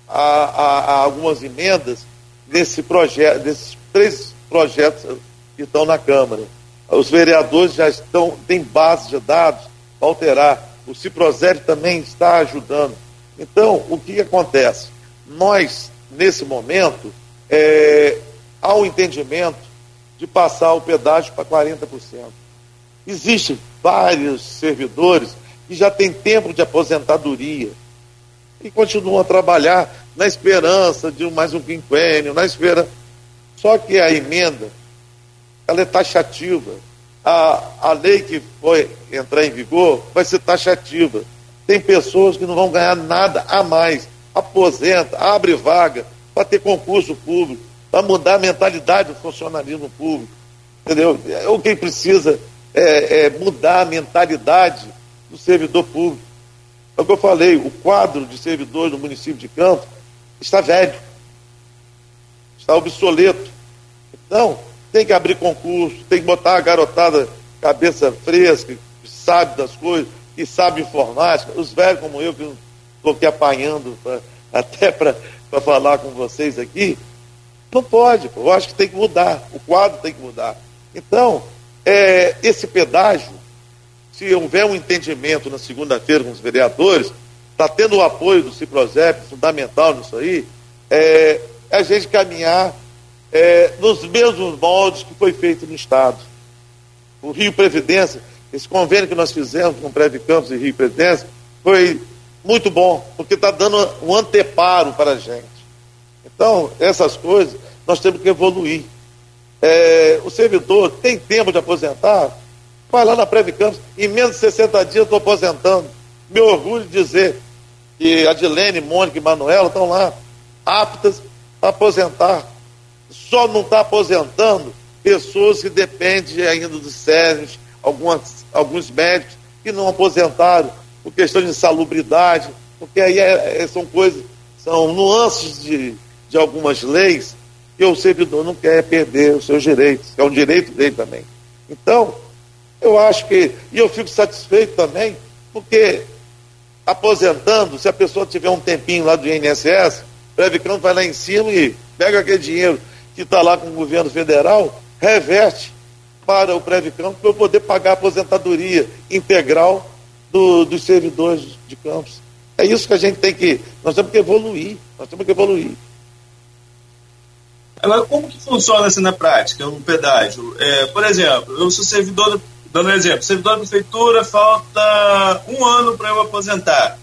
a, a, a algumas emendas desse projeto, desses três projetos que estão na Câmara. Os vereadores já estão, têm base de dados para alterar. O Ciprosério também está ajudando. Então, o que acontece? Nós, nesse momento, é, há um entendimento de passar o pedágio para 40%. Existem vários servidores que já têm tempo de aposentadoria e continuam a trabalhar na esperança de mais um quinquênio, na espera. Só que a emenda, ela é taxativa. A, a lei que foi entrar em vigor vai ser taxativa. Tem pessoas que não vão ganhar nada a mais. Aposenta, abre vaga para ter concurso público, para mudar a mentalidade do funcionalismo público. Entendeu? O que precisa é, é mudar a mentalidade do servidor público. É o que eu falei, o quadro de servidores do município de Campos está velho, está obsoleto. Então, tem que abrir concurso, tem que botar a garotada cabeça fresca, que sabe das coisas, que sabe informática, os velhos como eu, que estou aqui apanhando pra, até para falar com vocês aqui, não pode, eu acho que tem que mudar, o quadro tem que mudar. Então, é, esse pedágio, se houver um entendimento na segunda-feira com os vereadores, está tendo o apoio do Ciprozep, fundamental nisso aí, é, a gente caminhar é, nos mesmos moldes que foi feito no Estado. O Rio Previdência, esse convênio que nós fizemos com o Preve Campos e Rio Previdência, foi muito bom, porque está dando um anteparo para a gente. Então, essas coisas, nós temos que evoluir. É, o servidor tem tempo de aposentar, vai lá na Preve Campos, em menos de 60 dias estou aposentando. Meu orgulho de dizer que a Dilene, Mônica e Manuela estão lá, aptas a aposentar só não está aposentando pessoas que dependem ainda dos algumas, alguns médicos que não aposentaram por questão de salubridade, porque aí é, é, são coisas, são nuances de, de algumas leis que o servidor não quer perder os seus direitos, que é um direito dele também. Então, eu acho que, e eu fico satisfeito também, porque aposentando, se a pessoa tiver um tempinho lá do INSS, Previcanto vai lá em cima e pega aquele dinheiro que está lá com o governo federal, reverte para o Previcampo para eu poder pagar a aposentadoria integral do, dos servidores de campos. É isso que a gente tem que. Nós temos que evoluir. Nós temos que evoluir. Agora, como que funciona assim na prática, o pedágio? É, por exemplo, eu sou servidor, dando um exemplo, servidor da prefeitura, falta um ano para eu aposentar.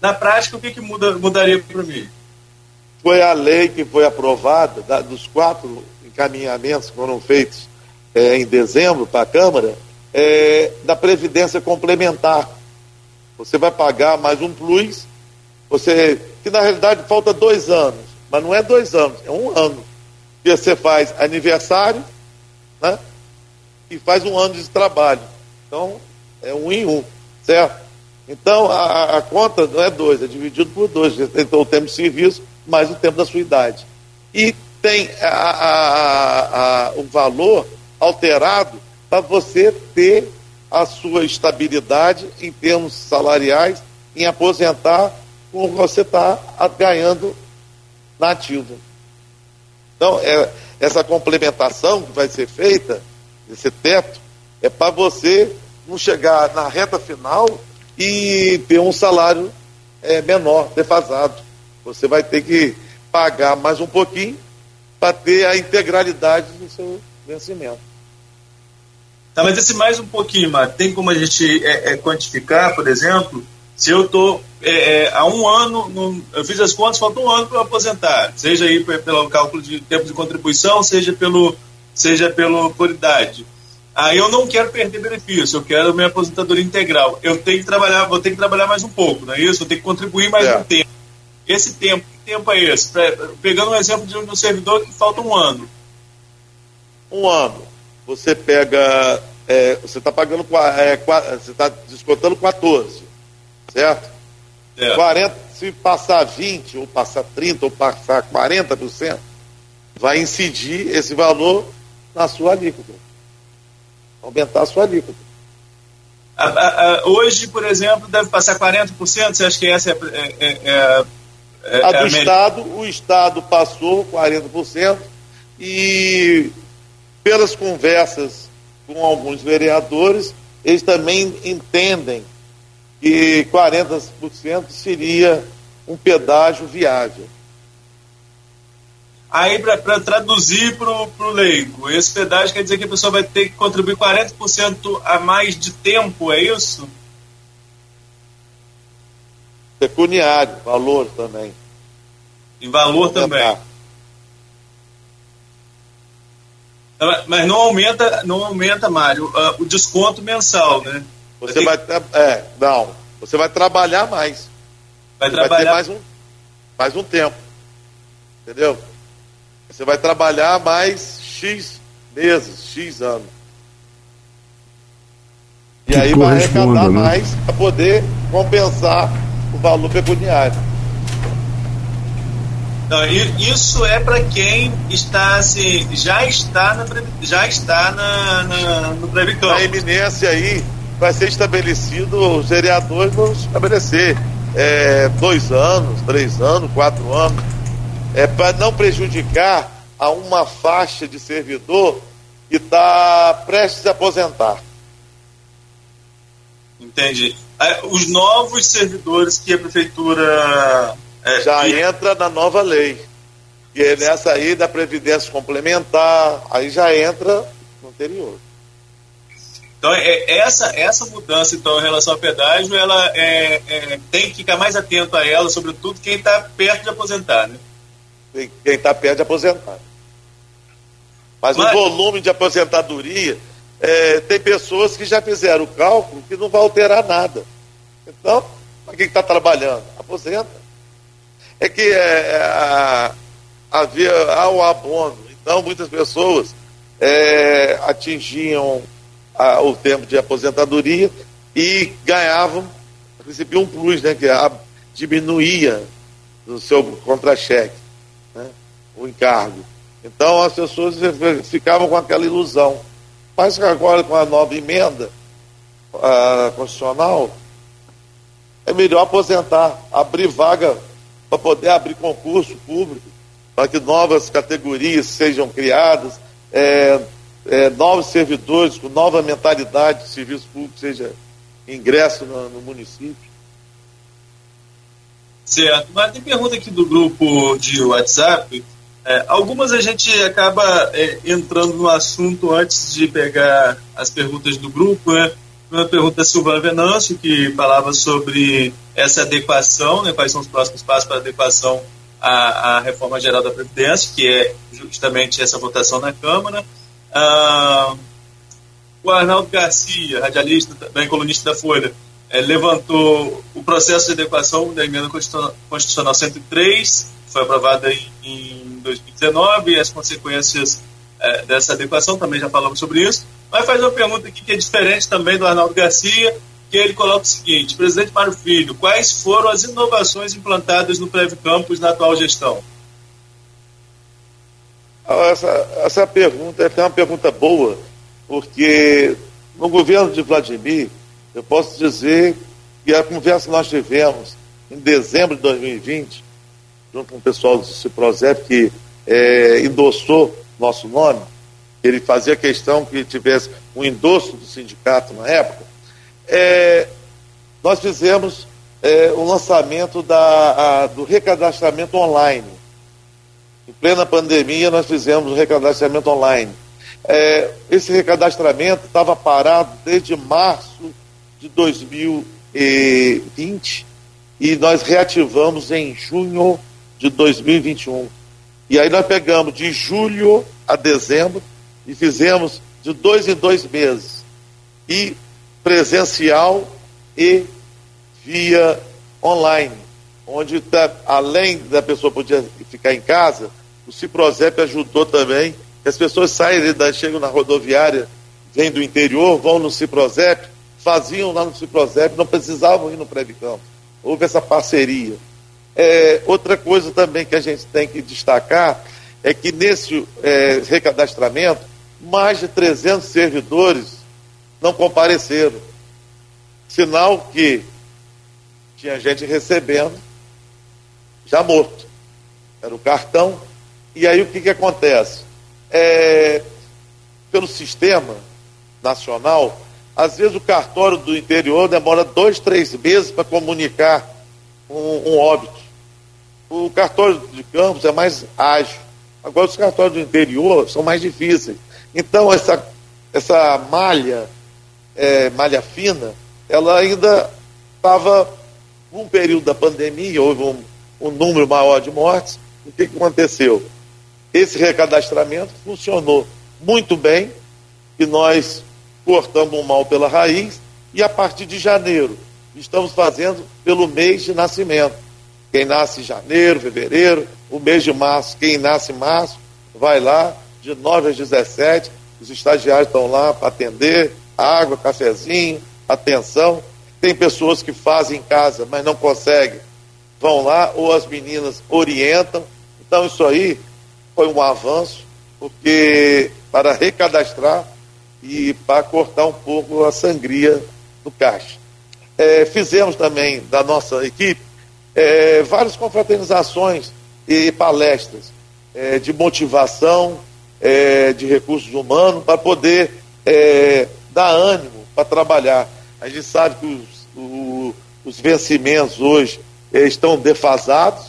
Na prática, o que, que muda, mudaria para mim? foi a lei que foi aprovada, da, dos quatro encaminhamentos que foram feitos é, em dezembro para a Câmara, é, da Previdência Complementar. Você vai pagar mais um plus, você, que na realidade falta dois anos, mas não é dois anos, é um ano. E você faz aniversário, né? E faz um ano de trabalho. Então, é um em um, certo? Então, a, a conta não é dois, é dividido por dois. Tem o tempo de serviço mais o tempo da sua idade. E tem a, a, a, o valor alterado para você ter a sua estabilidade em termos salariais, em aposentar como você está ganhando na ativa. Então, é, essa complementação que vai ser feita, esse teto, é para você não chegar na reta final e ter um salário é, menor, defasado. Você vai ter que pagar mais um pouquinho para ter a integralidade do seu vencimento. Tá, mas esse mais um pouquinho, Mar, tem como a gente é, é, quantificar, por exemplo, se eu estou é, é, há um ano, no, eu fiz as contas, falta um ano para aposentar, seja aí pelo cálculo de tempo de contribuição, seja pelo seja pelo por idade. Aí eu não quero perder benefício, eu quero minha aposentadoria integral. Eu tenho que trabalhar, vou ter que trabalhar mais um pouco, não é isso? Eu tenho que contribuir mais é. um tempo. Esse tempo, que tempo é esse? Pegando um exemplo de um servidor que falta um ano. Um ano. Você pega. É, você está pagando. É, você está descontando 14, certo? É. 40, se passar 20, ou passar 30, ou passar 40%, vai incidir esse valor na sua alíquota. Aumentar a sua alíquota. A, a, a, hoje, por exemplo, deve passar 40%. Você acha que essa é, é, é, é é, a do Estado, o Estado passou 40% e pelas conversas com alguns vereadores, eles também entendem que 40% seria um pedágio viável. Aí, para traduzir para o leigo, esse pedágio quer dizer que a pessoa vai ter que contribuir 40% a mais de tempo, é isso? Pecuniário, valor também. Em valor também. Mas não aumenta, não aumenta, Mário, uh, o desconto mensal, né? Você vai, é, não, você vai trabalhar mais. Vai você trabalhar vai mais um, mais um tempo, entendeu? Você vai trabalhar mais x meses, x anos. E que aí vai arrecadar né? mais para poder compensar o valor pecuniário. Não, isso é para quem está assim, já está na já está na, na no Previcampo. A eminência aí vai ser estabelecido, os vereadores vão estabelecer é, dois anos, três anos, quatro anos, é para não prejudicar a uma faixa de servidor que está prestes a aposentar. Entendi. Os novos servidores que a prefeitura é, já e... entra na nova lei. E é nessa aí da Previdência Complementar, aí já entra no anterior. Então, é, essa, essa mudança então, em relação ao pedágio, ela é, é, tem que ficar mais atento a ela, sobretudo quem está perto de aposentar, né? Quem está perto de aposentar. Mas, Mas, o volume de aposentadoria, é, tem pessoas que já fizeram o cálculo que não vai alterar nada. Então, para quem está trabalhando? Aposenta é que é, é havia há o abono. Então, muitas pessoas é, atingiam a, o tempo de aposentadoria e ganhavam, recebiam um plus, né, que a, diminuía o seu contra-cheque, né, o encargo. Então, as pessoas ficavam com aquela ilusão. Mas agora, com a nova emenda a, constitucional, é melhor aposentar, abrir vaga para poder abrir concurso público, para que novas categorias sejam criadas, é, é, novos servidores com nova mentalidade de serviço público seja ingresso no, no município. Certo, mas tem pergunta aqui do grupo de WhatsApp. É, algumas a gente acaba é, entrando no assunto antes de pegar as perguntas do grupo, né? Uma pergunta da Silvana Venâncio, que falava sobre essa adequação, né, quais são os próximos passos para adequação à, à, reforma geral da Previdência, que é justamente essa votação na Câmara. Ah, o Arnaldo Garcia, radialista, também colunista da Folha, é, levantou o processo de adequação da emenda constitucional 103, que foi aprovada em, em 2019, e as consequências é, dessa adequação, também já falamos sobre isso. Mas faz uma pergunta aqui que é diferente também do Arnaldo Garcia, que ele coloca o seguinte: presidente Mário Filho, quais foram as inovações implantadas no Prev Campus na atual gestão? Ah, essa, essa pergunta é uma pergunta boa, porque no governo de Vladimir, eu posso dizer que a conversa que nós tivemos em dezembro de 2020, junto com o pessoal do Ciprozep, que é, endossou nosso nome, ele fazia questão que tivesse um endosso do sindicato na época, é, nós fizemos é, o lançamento da, a, do recadastramento online. Em plena pandemia, nós fizemos o recadastramento online. É, esse recadastramento estava parado desde março de 2020 e nós reativamos em junho de 2021. E aí nós pegamos de julho a dezembro e fizemos de dois em dois meses. E presencial e via online, onde tá, além da pessoa poder ficar em casa, o Ciprozep ajudou também as pessoas saem, da, chegam na rodoviária, vêm do interior, vão no Ciprozep, faziam lá no Ciprozep, não precisavam ir no Previcampo. Houve essa parceria. É, outra coisa também que a gente tem que destacar é que nesse é, recadastramento, mais de 300 servidores não compareceram. Sinal que tinha gente recebendo já morto. Era o cartão. E aí o que, que acontece? É, pelo sistema nacional, Às vezes o cartório do interior demora dois, três meses para comunicar um, um óbito. O cartório de campos é mais ágil. Agora os cartórios do interior são mais difíceis. Então essa, essa malha, é, malha fina, ela ainda estava, num período da pandemia, houve um, um número maior de mortes. O que, que aconteceu? Esse recadastramento funcionou muito bem e nós cortamos o mal pela raiz e a partir de janeiro estamos fazendo pelo mês de nascimento. Quem nasce em janeiro, fevereiro, o mês de março, quem nasce em março, vai lá, de 9 às 17, os estagiários estão lá para atender, água, cafezinho, atenção. Tem pessoas que fazem em casa, mas não conseguem, vão lá, ou as meninas orientam. Então, isso aí foi um avanço, porque para recadastrar e para cortar um pouco a sangria do caixa. É, fizemos também da nossa equipe é, várias confraternizações e palestras é, de motivação, é, de recursos humanos, para poder é, dar ânimo para trabalhar. A gente sabe que os, o, os vencimentos hoje estão defasados,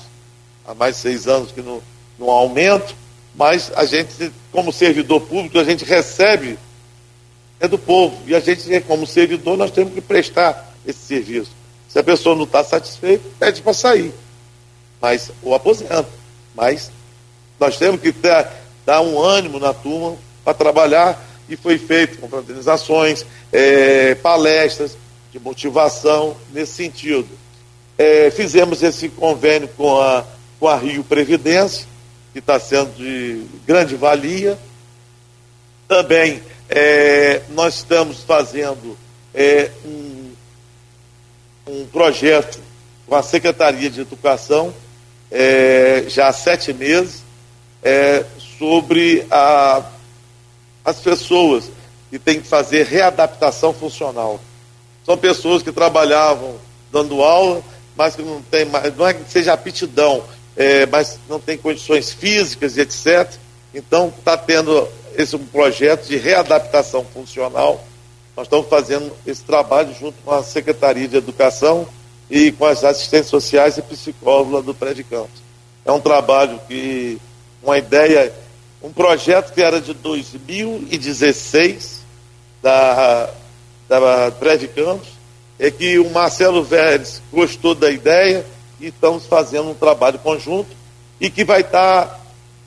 há mais de seis anos que não, há aumento, mas a gente, como servidor público, a gente recebe é do povo. E a gente, como servidor, nós temos que prestar esse serviço. Se a pessoa não está satisfeita, pede para sair. Mas, ou aposenta. Mas nós temos que ter, dar um ânimo na turma para trabalhar. E foi feito confraternizações, é, palestras de motivação nesse sentido. É, fizemos esse convênio com a, com a Rio Previdência, que está sendo de grande valia. Também é, nós estamos fazendo é, um, um, projeto com a Secretaria de Educação, é, já há sete meses, é, sobre a, as pessoas que têm que fazer readaptação funcional. São pessoas que trabalhavam dando aula, mas que não tem mais, não é que seja aptidão, é, mas não tem condições físicas e etc. Então está tendo esse um projeto de readaptação funcional. Nós estamos fazendo esse trabalho junto com a Secretaria de Educação e com as assistentes sociais e psicólogos do Prédio Campos. É um trabalho que, uma ideia, um projeto que era de 2016 da, da Prédio Campos, é que o Marcelo Vélez gostou da ideia e estamos fazendo um trabalho conjunto e que vai dar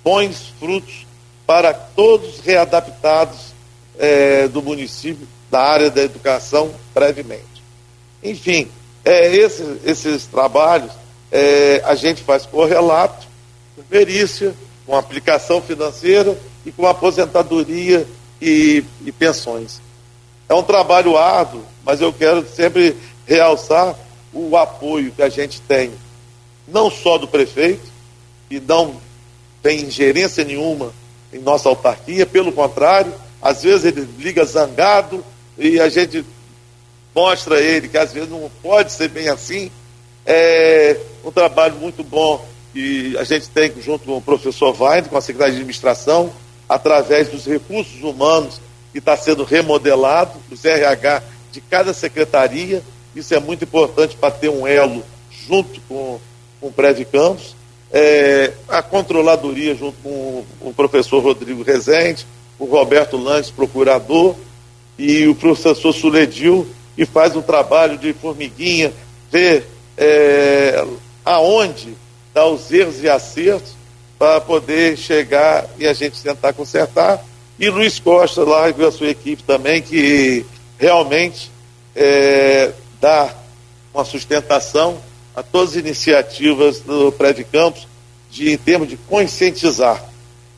bons frutos para todos readaptados é, do município, da área da educação, brevemente. Enfim, é, esses, esses trabalhos é, a gente faz correlato, com perícia, com aplicação financeira e com aposentadoria e, e pensões. É um trabalho árduo, mas eu quero sempre realçar o apoio que a gente tem, não só do prefeito, que não tem ingerência nenhuma em nossa autarquia, pelo contrário, às vezes ele liga zangado e a gente mostra a ele que às vezes não pode ser bem assim. É um trabalho muito bom que a gente tem junto com o professor Wein, com a Secretaria de Administração, através dos recursos humanos que está sendo remodelado, os RH de cada secretaria. Isso é muito importante para ter um elo junto com, com o Prédio Campos é, a controladoria junto com o professor Rodrigo Rezende, o Roberto Langes, procurador, e o professor Suledil, que faz um trabalho de formiguinha, ver é, aonde dá os erros e acertos para poder chegar e a gente tentar consertar. E Luiz Costa lá e a sua equipe também, que realmente é, dá uma sustentação a todas as iniciativas do Prédio Campos de, em termos de conscientizar.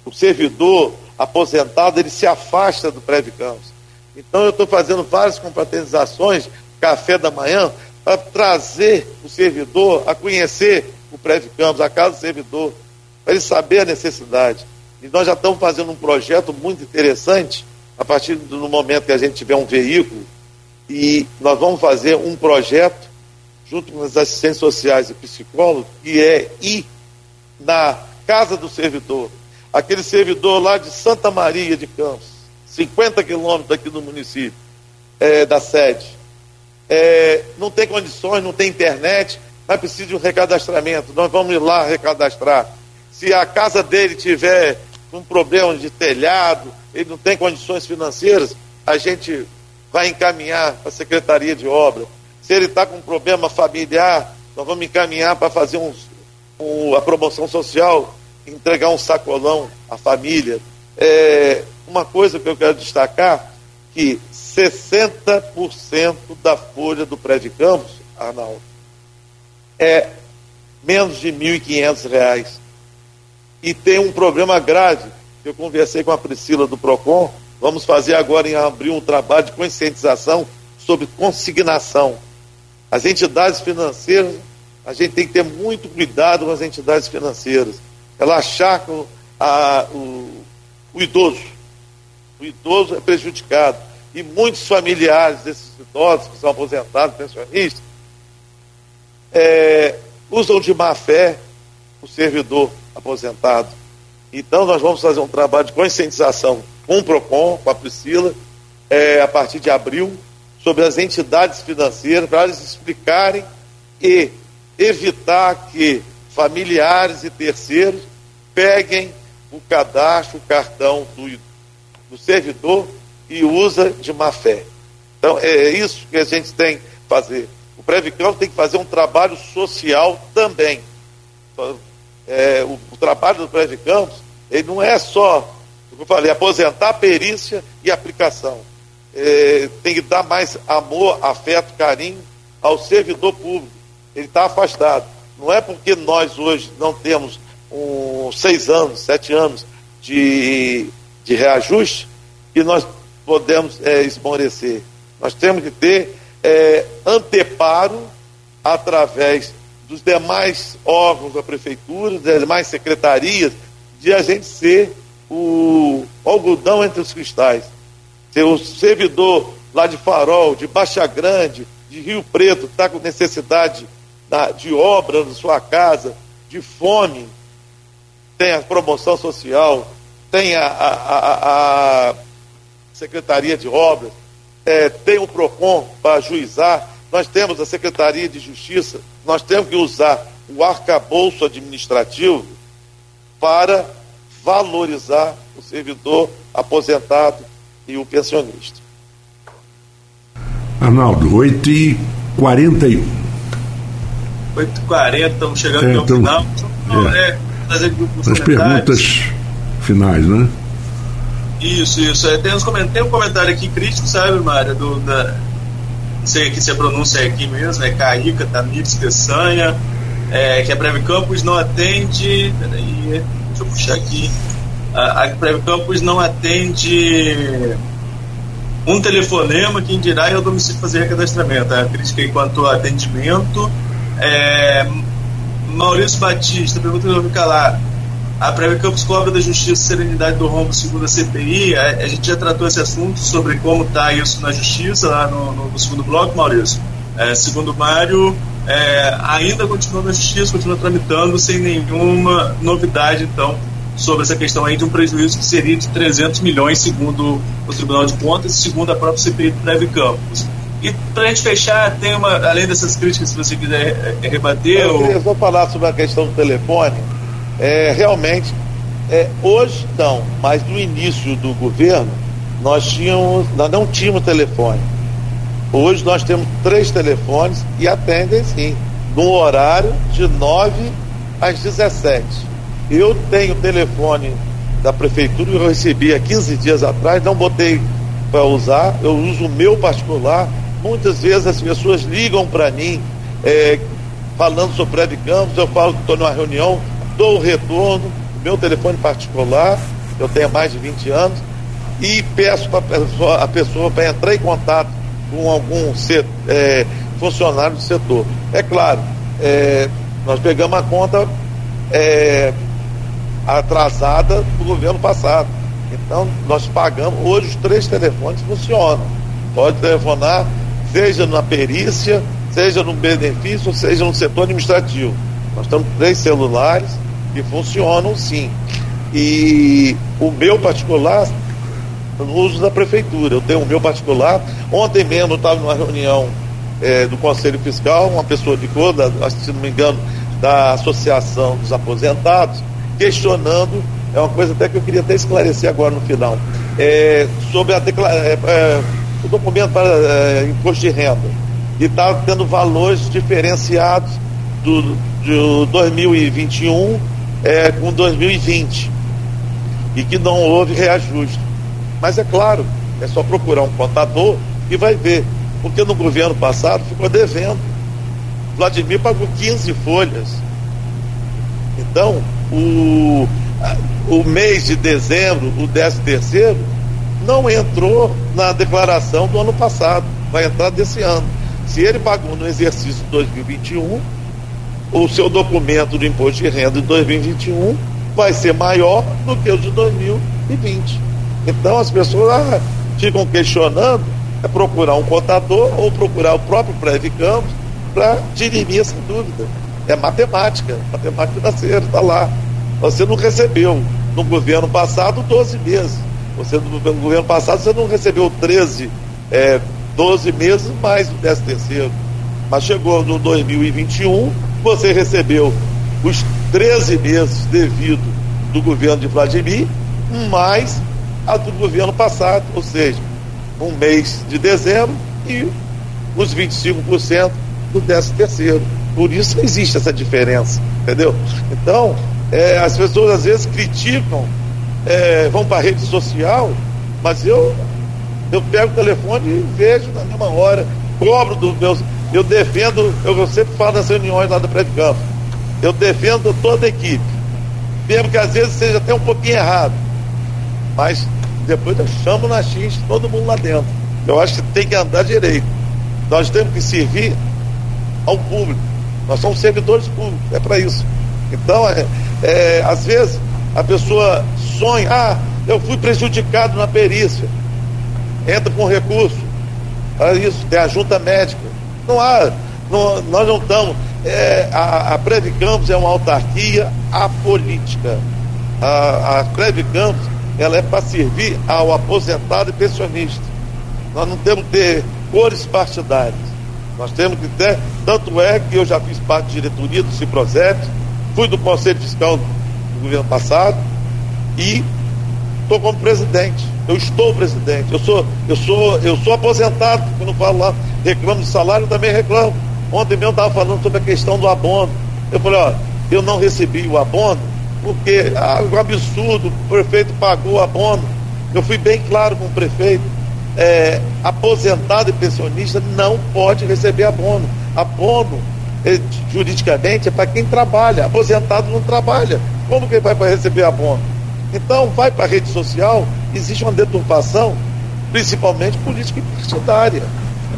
O servidor aposentado, ele se afasta do Prédio Campos. Então eu estou fazendo várias confraternizações, café da manhã, para trazer o servidor a conhecer o Prédio Campos, a casa do servidor, para ele saber a necessidade. E nós já estamos fazendo um projeto muito interessante, a partir do momento que a gente tiver um veículo, e nós vamos fazer um projeto junto com as assistentes sociais e psicólogos, que é ir na casa do servidor, aquele servidor lá de Santa Maria de Campos, 50 quilômetros daqui do município, é, da sede. É, não tem condições, não tem internet, mas precisa de um recadastramento. Nós vamos ir lá recadastrar. Se a casa dele tiver um problema de telhado, ele não tem condições financeiras, a gente vai encaminhar para a Secretaria de Obra. Se ele está com um problema familiar, nós vamos encaminhar para fazer um, a promoção social, entregar um sacolão à família. É, uma coisa que eu quero destacar, que 60% da folha do Prédio Campos, Arnaldo, é menos de R$ 1.500. E tem um problema grave, eu conversei com a Priscila do PROCON, vamos fazer agora em abril um trabalho de conscientização sobre consignação. As entidades financeiras, a gente tem que ter muito cuidado com as entidades financeiras. Ela achar que a, o, o idoso, o idoso é prejudicado. E muitos familiares desses idosos que são aposentados, pensionistas, é, usam de má fé o servidor aposentado. Então, nós vamos fazer um trabalho de conscientização com o PROCON, com a Priscila, é, a partir de abril, sobre as entidades financeiras, para eles explicarem e evitar que familiares e terceiros peguem o cadastro, o cartão do, do servidor e usa de má fé. Então, é isso que a gente tem que fazer. O Previcão tem que fazer um trabalho social também. É, o, o, trabalho do Previcampos, ele não é só, como eu falei, aposentar perícia e aplicação. É, tem que dar mais amor, afeto, carinho ao servidor público. Ele está afastado. Não é porque nós hoje não temos um, seis anos, sete anos de, de reajuste que nós podemos é, esmorecer. Nós temos que ter é, anteparo através dos demais órgãos da prefeitura, das demais secretarias, de a gente ser o algodão entre os cristais. Ser o servidor lá de Farol, de Baixa Grande, de Rio Preto, está com necessidade de obra na sua casa, de fome, tem a promoção social, tem a, a, a, a Secretaria de Obras, é, tem o PROCON para juizar, nós temos a Secretaria de Justiça, nós temos que usar o arcabouço administrativo para valorizar o servidor aposentado e o pensionista. Arnaldo, 8h41. 8h40, estamos chegando é, ao então, final. É, é, As perguntas finais, né? Isso, isso. É, tem, uns, tem um comentário aqui crítico, sabe, Mário? Do, da, não sei aqui se a pronúncia é aqui mesmo, é Caíca, Tamires, Peçanha, é, que a Breve Campus não atende. Peraí, deixa eu puxar aqui. A, a Breve Campus não atende um telefonema, quem dirá é o domicílio fazer recadastramento. A crítica aí quanto ao atendimento. É, Maurício Batista, pergunta que eu vou calar. A Prévia Campos cobra da Justiça Serenidade do Rombo segundo a CPI. A, a, gente já tratou esse assunto sobre como está isso na Justiça, lá no, no, no segundo bloco, Maurício. É, segundo Mário, é, ainda continua na Justiça, continua tramitando sem nenhuma novidade, então, sobre essa questão aí de um prejuízo que seria de 300 milhões, segundo o Tribunal de Contas e segundo a própria CPI do Prévio Campos. E para a gente fechar, tem uma, além dessas críticas, se você quiser é, rebater. Eu, ou... eu vou falar sobre a questão do telefone é, realmente, é, hoje não, mas no início do governo, nós tínhamos, nós não tínhamos telefone. Hoje nós temos três telefones e atendem sim, no horário de 9 às 17. Eu tenho telefone da prefeitura que eu recebi há 15 dias atrás, não botei para usar, eu uso o meu particular. Muitas vezes as pessoas ligam para mim é, falando sobre Breve Campos, eu falo que estou numa reunião, dou o retorno, meu telefone particular, eu tenho mais de 20 anos, e peço para a pessoa para entrar em contato com algum é, funcionário do setor. É claro, é, nós pegamos a conta é, atrasada do governo passado. Então, nós pagamos, hoje os três telefones funcionam. Pode telefonar, seja na perícia, seja no benefício, seja no setor administrativo. Nós temos três celulares que funcionam sim. E o meu particular uso da prefeitura. Eu tenho o meu particular. Ontem mesmo eu estava numa reunião é, do Conselho Fiscal, uma pessoa de da, se não me engano, da Associação dos Aposentados, questionando, é uma coisa até que eu queria até esclarecer agora no final, é, sobre a é, o documento para imposto de renda. E está tendo valores diferenciados do, de 2021 é, com 2020 e que não houve reajuste. Mas é claro, é só procurar um contador e vai ver. Porque no governo passado ficou devendo. Vladimir pagou 15 folhas. Então, o, o mês de dezembro, o 13 terceiro, não entrou na declaração do ano passado. Vai entrar desse ano. Se ele pagou no exercício de 2021, o seu documento de imposto de renda de 2021 vai ser maior do que o de 2020. Então as pessoas ah, ficam questionando, é procurar um contador ou procurar o próprio Campos para dirimir essa dúvida. É matemática, matemática financeira, está lá. Você não recebeu no governo passado 12 meses. Você no governo passado você não recebeu 13, é, 12 meses mais o 13 terceiro. Mas chegou no 2021, você recebeu os 13 meses devido do governo de Vladimir, mais a do governo passado, ou seja, um mês de dezembro e os 25% do 13 terceiro. Por isso existe essa diferença, entendeu? Então, é, as pessoas às vezes criticam, é, vão para a rede social, mas eu, eu pego o telefone e vejo na mesma hora, cobro dos meus. Eu defendo, eu sempre falo nas reuniões lá do Prédio Campo, eu defendo toda a equipe, mesmo que às vezes seja até um pouquinho errado, mas depois eu chamo na X todo mundo lá dentro. Eu acho que tem que andar direito. Nós temos que servir ao público. Nós somos servidores públicos, é para isso. Então, é, é, às vezes, a pessoa sonha, ah, eu fui prejudicado na perícia. Entra com recurso. Para isso, tem a junta médica. Não há, não, nós não estamos. É, a, a Preve Campos é uma autarquia apolítica. A, a Preve Campos ela é para servir ao aposentado e pensionista. Nós não temos que ter cores partidárias. Nós temos que ter, tanto é que eu já fiz parte da diretoria do Ciprozep, fui do Conselho Fiscal do governo passado e estou como presidente. Eu estou presidente. Eu sou, eu sou, eu sou aposentado, quando falo lá, reclamo de salário, também reclamo. Ontem mesmo estava falando sobre a questão do abono. Eu falei, ó, eu não recebi o abono porque ah, um absurdo, o prefeito pagou abono. Eu fui bem claro com o prefeito. É, aposentado e pensionista não pode receber abono. Abono, é, juridicamente, é para quem trabalha. Aposentado não trabalha. Como que ele vai para receber abono? Então, vai para a rede social, existe uma deturpação, principalmente política e partidária.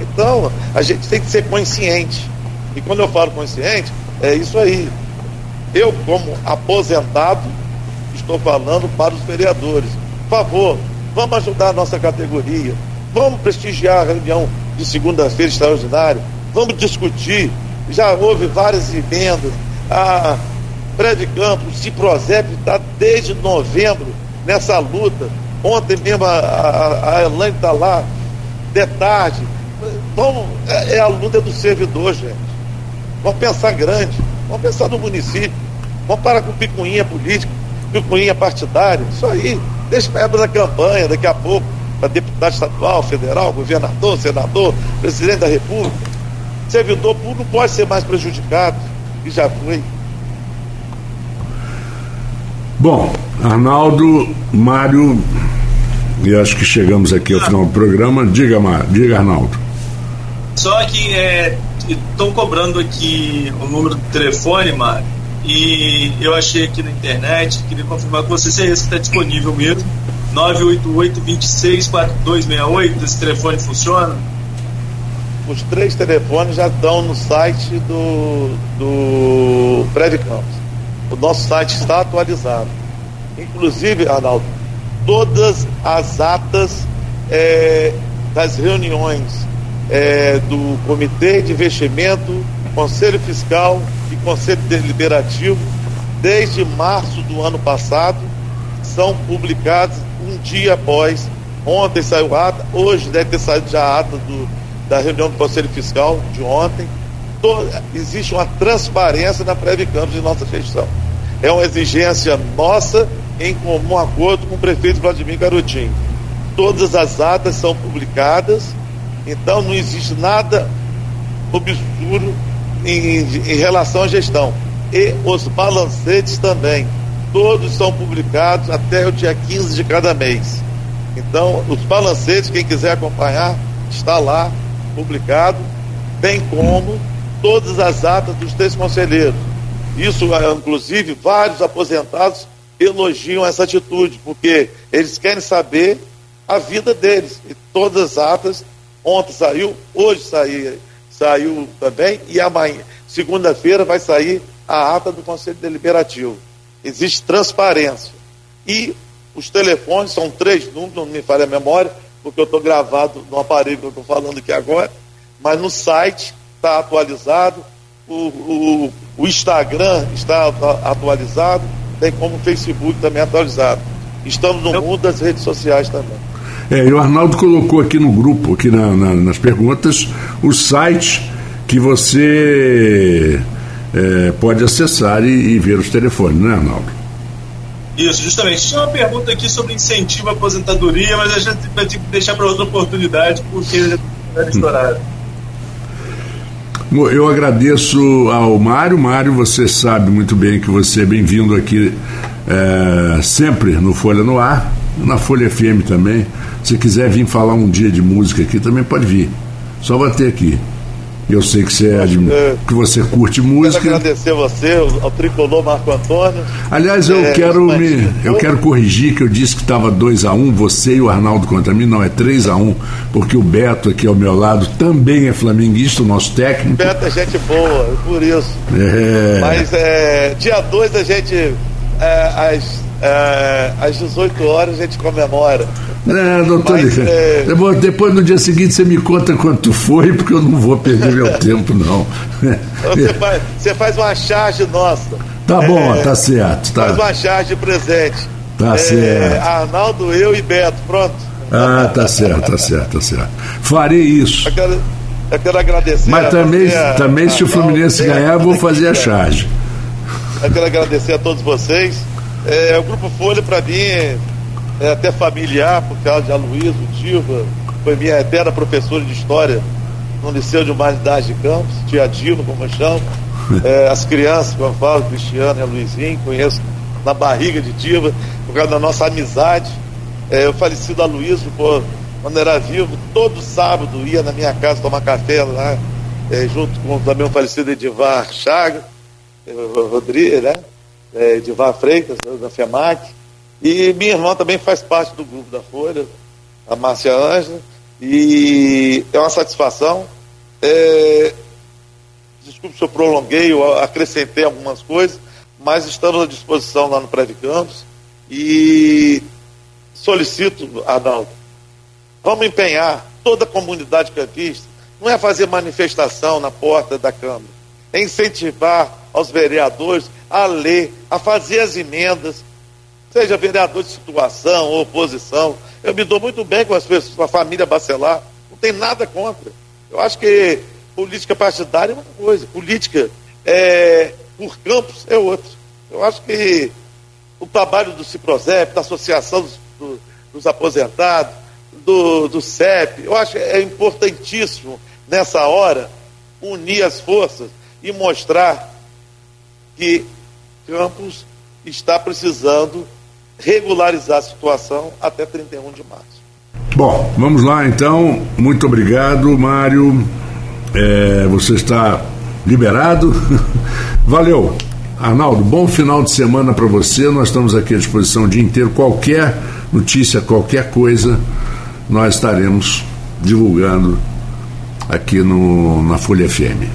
Então, a gente tem que ser consciente. E quando eu falo consciente, é isso aí. Eu, como aposentado, estou falando para os vereadores. Por favor, vamos ajudar a nossa categoria. Vamos prestigiar a reunião de segunda-feira extraordinária. Vamos discutir. Já houve várias emendas. A Prédio Campos, Ciprozep está desde novembro nessa luta. Ontem mesmo a, a, a Elaine está lá, de tarde. Vamos, é, é a luta do servidor, gente. Vamos pensar grande. Vamos pensar no município. Vamos parar com picuinha política, picuinha partidária. Isso aí. Deixa para época da campanha, daqui a pouco, para deputado estadual, federal, governador, senador, presidente da república. Servidor público pode ser mais prejudicado, e já foi. Bom, Arnaldo, Mário, e acho que chegamos aqui ao final do programa. Diga, Mário, diga, Arnaldo. Só que estão é, cobrando aqui o número do telefone, Mário e eu achei aqui na internet, queria confirmar com você se esse está disponível mesmo. 988-264268, esse telefone funciona? Os três telefones já estão no site do, do Campos. O nosso site está atualizado. Inclusive, Arnaldo, todas as atas é, das reuniões é, do Comitê de Investimento, Conselho Fiscal e Conselho Deliberativo, desde março do ano passado, são publicados um dia após Ontem saiu a ata, hoje deve ter saído já a ata do, da reunião do Conselho Fiscal de ontem. existe uma transparência na Previcampos de nossa gestão. É uma exigência nossa em comum acordo com o prefeito Vladimir Garotinho. Todas as atas são publicadas, então não existe nada obscuro em, em relação à gestão. E os balancetes também. Todos são publicados até o dia 15 de cada mês. Então, os balancetes, quem quiser acompanhar, está lá publicado, bem como todas as atas dos três conselheiros. Isso, inclusive, vários aposentados elogiam essa atitude, porque eles querem saber a vida deles. E todas as atas, ontem saiu, hoje saiu, saiu também, e amanhã, segunda-feira, vai sair a ata do Conselho Deliberativo. Existe transparência. E os telefones são três números, não me falha a memória, porque eu estou gravado no aparelho que eu estou falando aqui agora, mas no site está atualizado, o, o, o Instagram está atualizado, bem como o Facebook também atualizado. Estamos no mundo das redes sociais também. É, e o Arnaldo colocou aqui no grupo, aqui na, na, nas perguntas, o site que você é, pode acessar e, e, ver os telefones, né, Arnaldo? Isso, justamente. Tinha uma pergunta aqui sobre incentivo à aposentadoria, mas a gente vai ter que deixar para outra oportunidade, porque já está estourado. Eu agradeço ao Mário. Mário, você sabe muito bem que você é bem-vindo aqui é, sempre no Folha no Ar, na Folha FM também. Se quiser vir falar um dia de música aqui, também pode vir. Só bater aqui. Eu sei que você, é, é, que você curte música. Quero agradecer a você, ao tricolor Marco Antônio. Aliás, eu é, quero me, eu quero corrigir que eu disse que estava 2 a 1 um, você e o Arnaldo contra mim, não é 3 a 1 um, porque o Beto aqui ao meu lado também é flamenguista, o nosso técnico. Beto é gente boa, por isso. É. Mas é, dia 2 a gente é, às, é, às 18 horas a gente comemora. É, doutor, Mas, é... depois, no dia seguinte você me conta quanto foi, porque eu não vou perder meu tempo, não. Você faz, você faz uma charge nossa. Tá bom, é, tá certo. Tá. Faz uma charge presente. Tá é, certo. Arnaldo, eu e Beto, pronto. Ah, tá certo, tá certo, tá certo. Farei isso. Eu quero, eu quero agradecer. Mas também, também a, se o Fluminense ganhar, eu vou fazer a charge. Eu quero agradecer a todos vocês. É, o Grupo Folha, para mim, é até familiar, por causa de Aloysio, Diva, foi minha eterna professora de História no Liceu de Humanidades de Campos, tia Dilma, como eu chamo. É, as crianças, como eu falo, Cristiano e a Luizinho, conheço na barriga de Diva, por causa da nossa amizade. É, o falecido Aloysio, pô, quando era vivo, todo sábado ia na minha casa tomar café lá, é, junto com também o falecido Edivar Chaga, é, Rodrigues, né? É, Edivar Freitas, da FEMAC. E minha irmã também faz parte do grupo da Folha, a Márcia Ângela, e é uma satisfação. É... Desculpe se eu prolonguei, acrescentei algumas coisas, mas estamos à disposição lá no Prédio Campos e solicito, Arnaldo, vamos empenhar toda a comunidade campista, não é fazer manifestação na porta da Câmara, é incentivar aos vereadores a ler, a fazer as emendas, seja vereador de situação ou oposição. Eu me dou muito bem com as pessoas, com a família Bacelar, não tem nada contra. Eu acho que política partidária é uma coisa, política é, por campos é outra. Eu acho que o trabalho do Ciprozep, da Associação dos, do, dos Aposentados, do, do CEP, eu acho que é importantíssimo nessa hora unir as forças e mostrar que Campos está precisando regularizar a situação até 31 de março. Bom, vamos lá então. Muito obrigado, Mário. É, você está liberado. Valeu. Arnaldo, bom final de semana para você. Nós estamos aqui à disposição o dia inteiro. Qualquer notícia, qualquer coisa, nós estaremos divulgando aqui no, na Folha FM.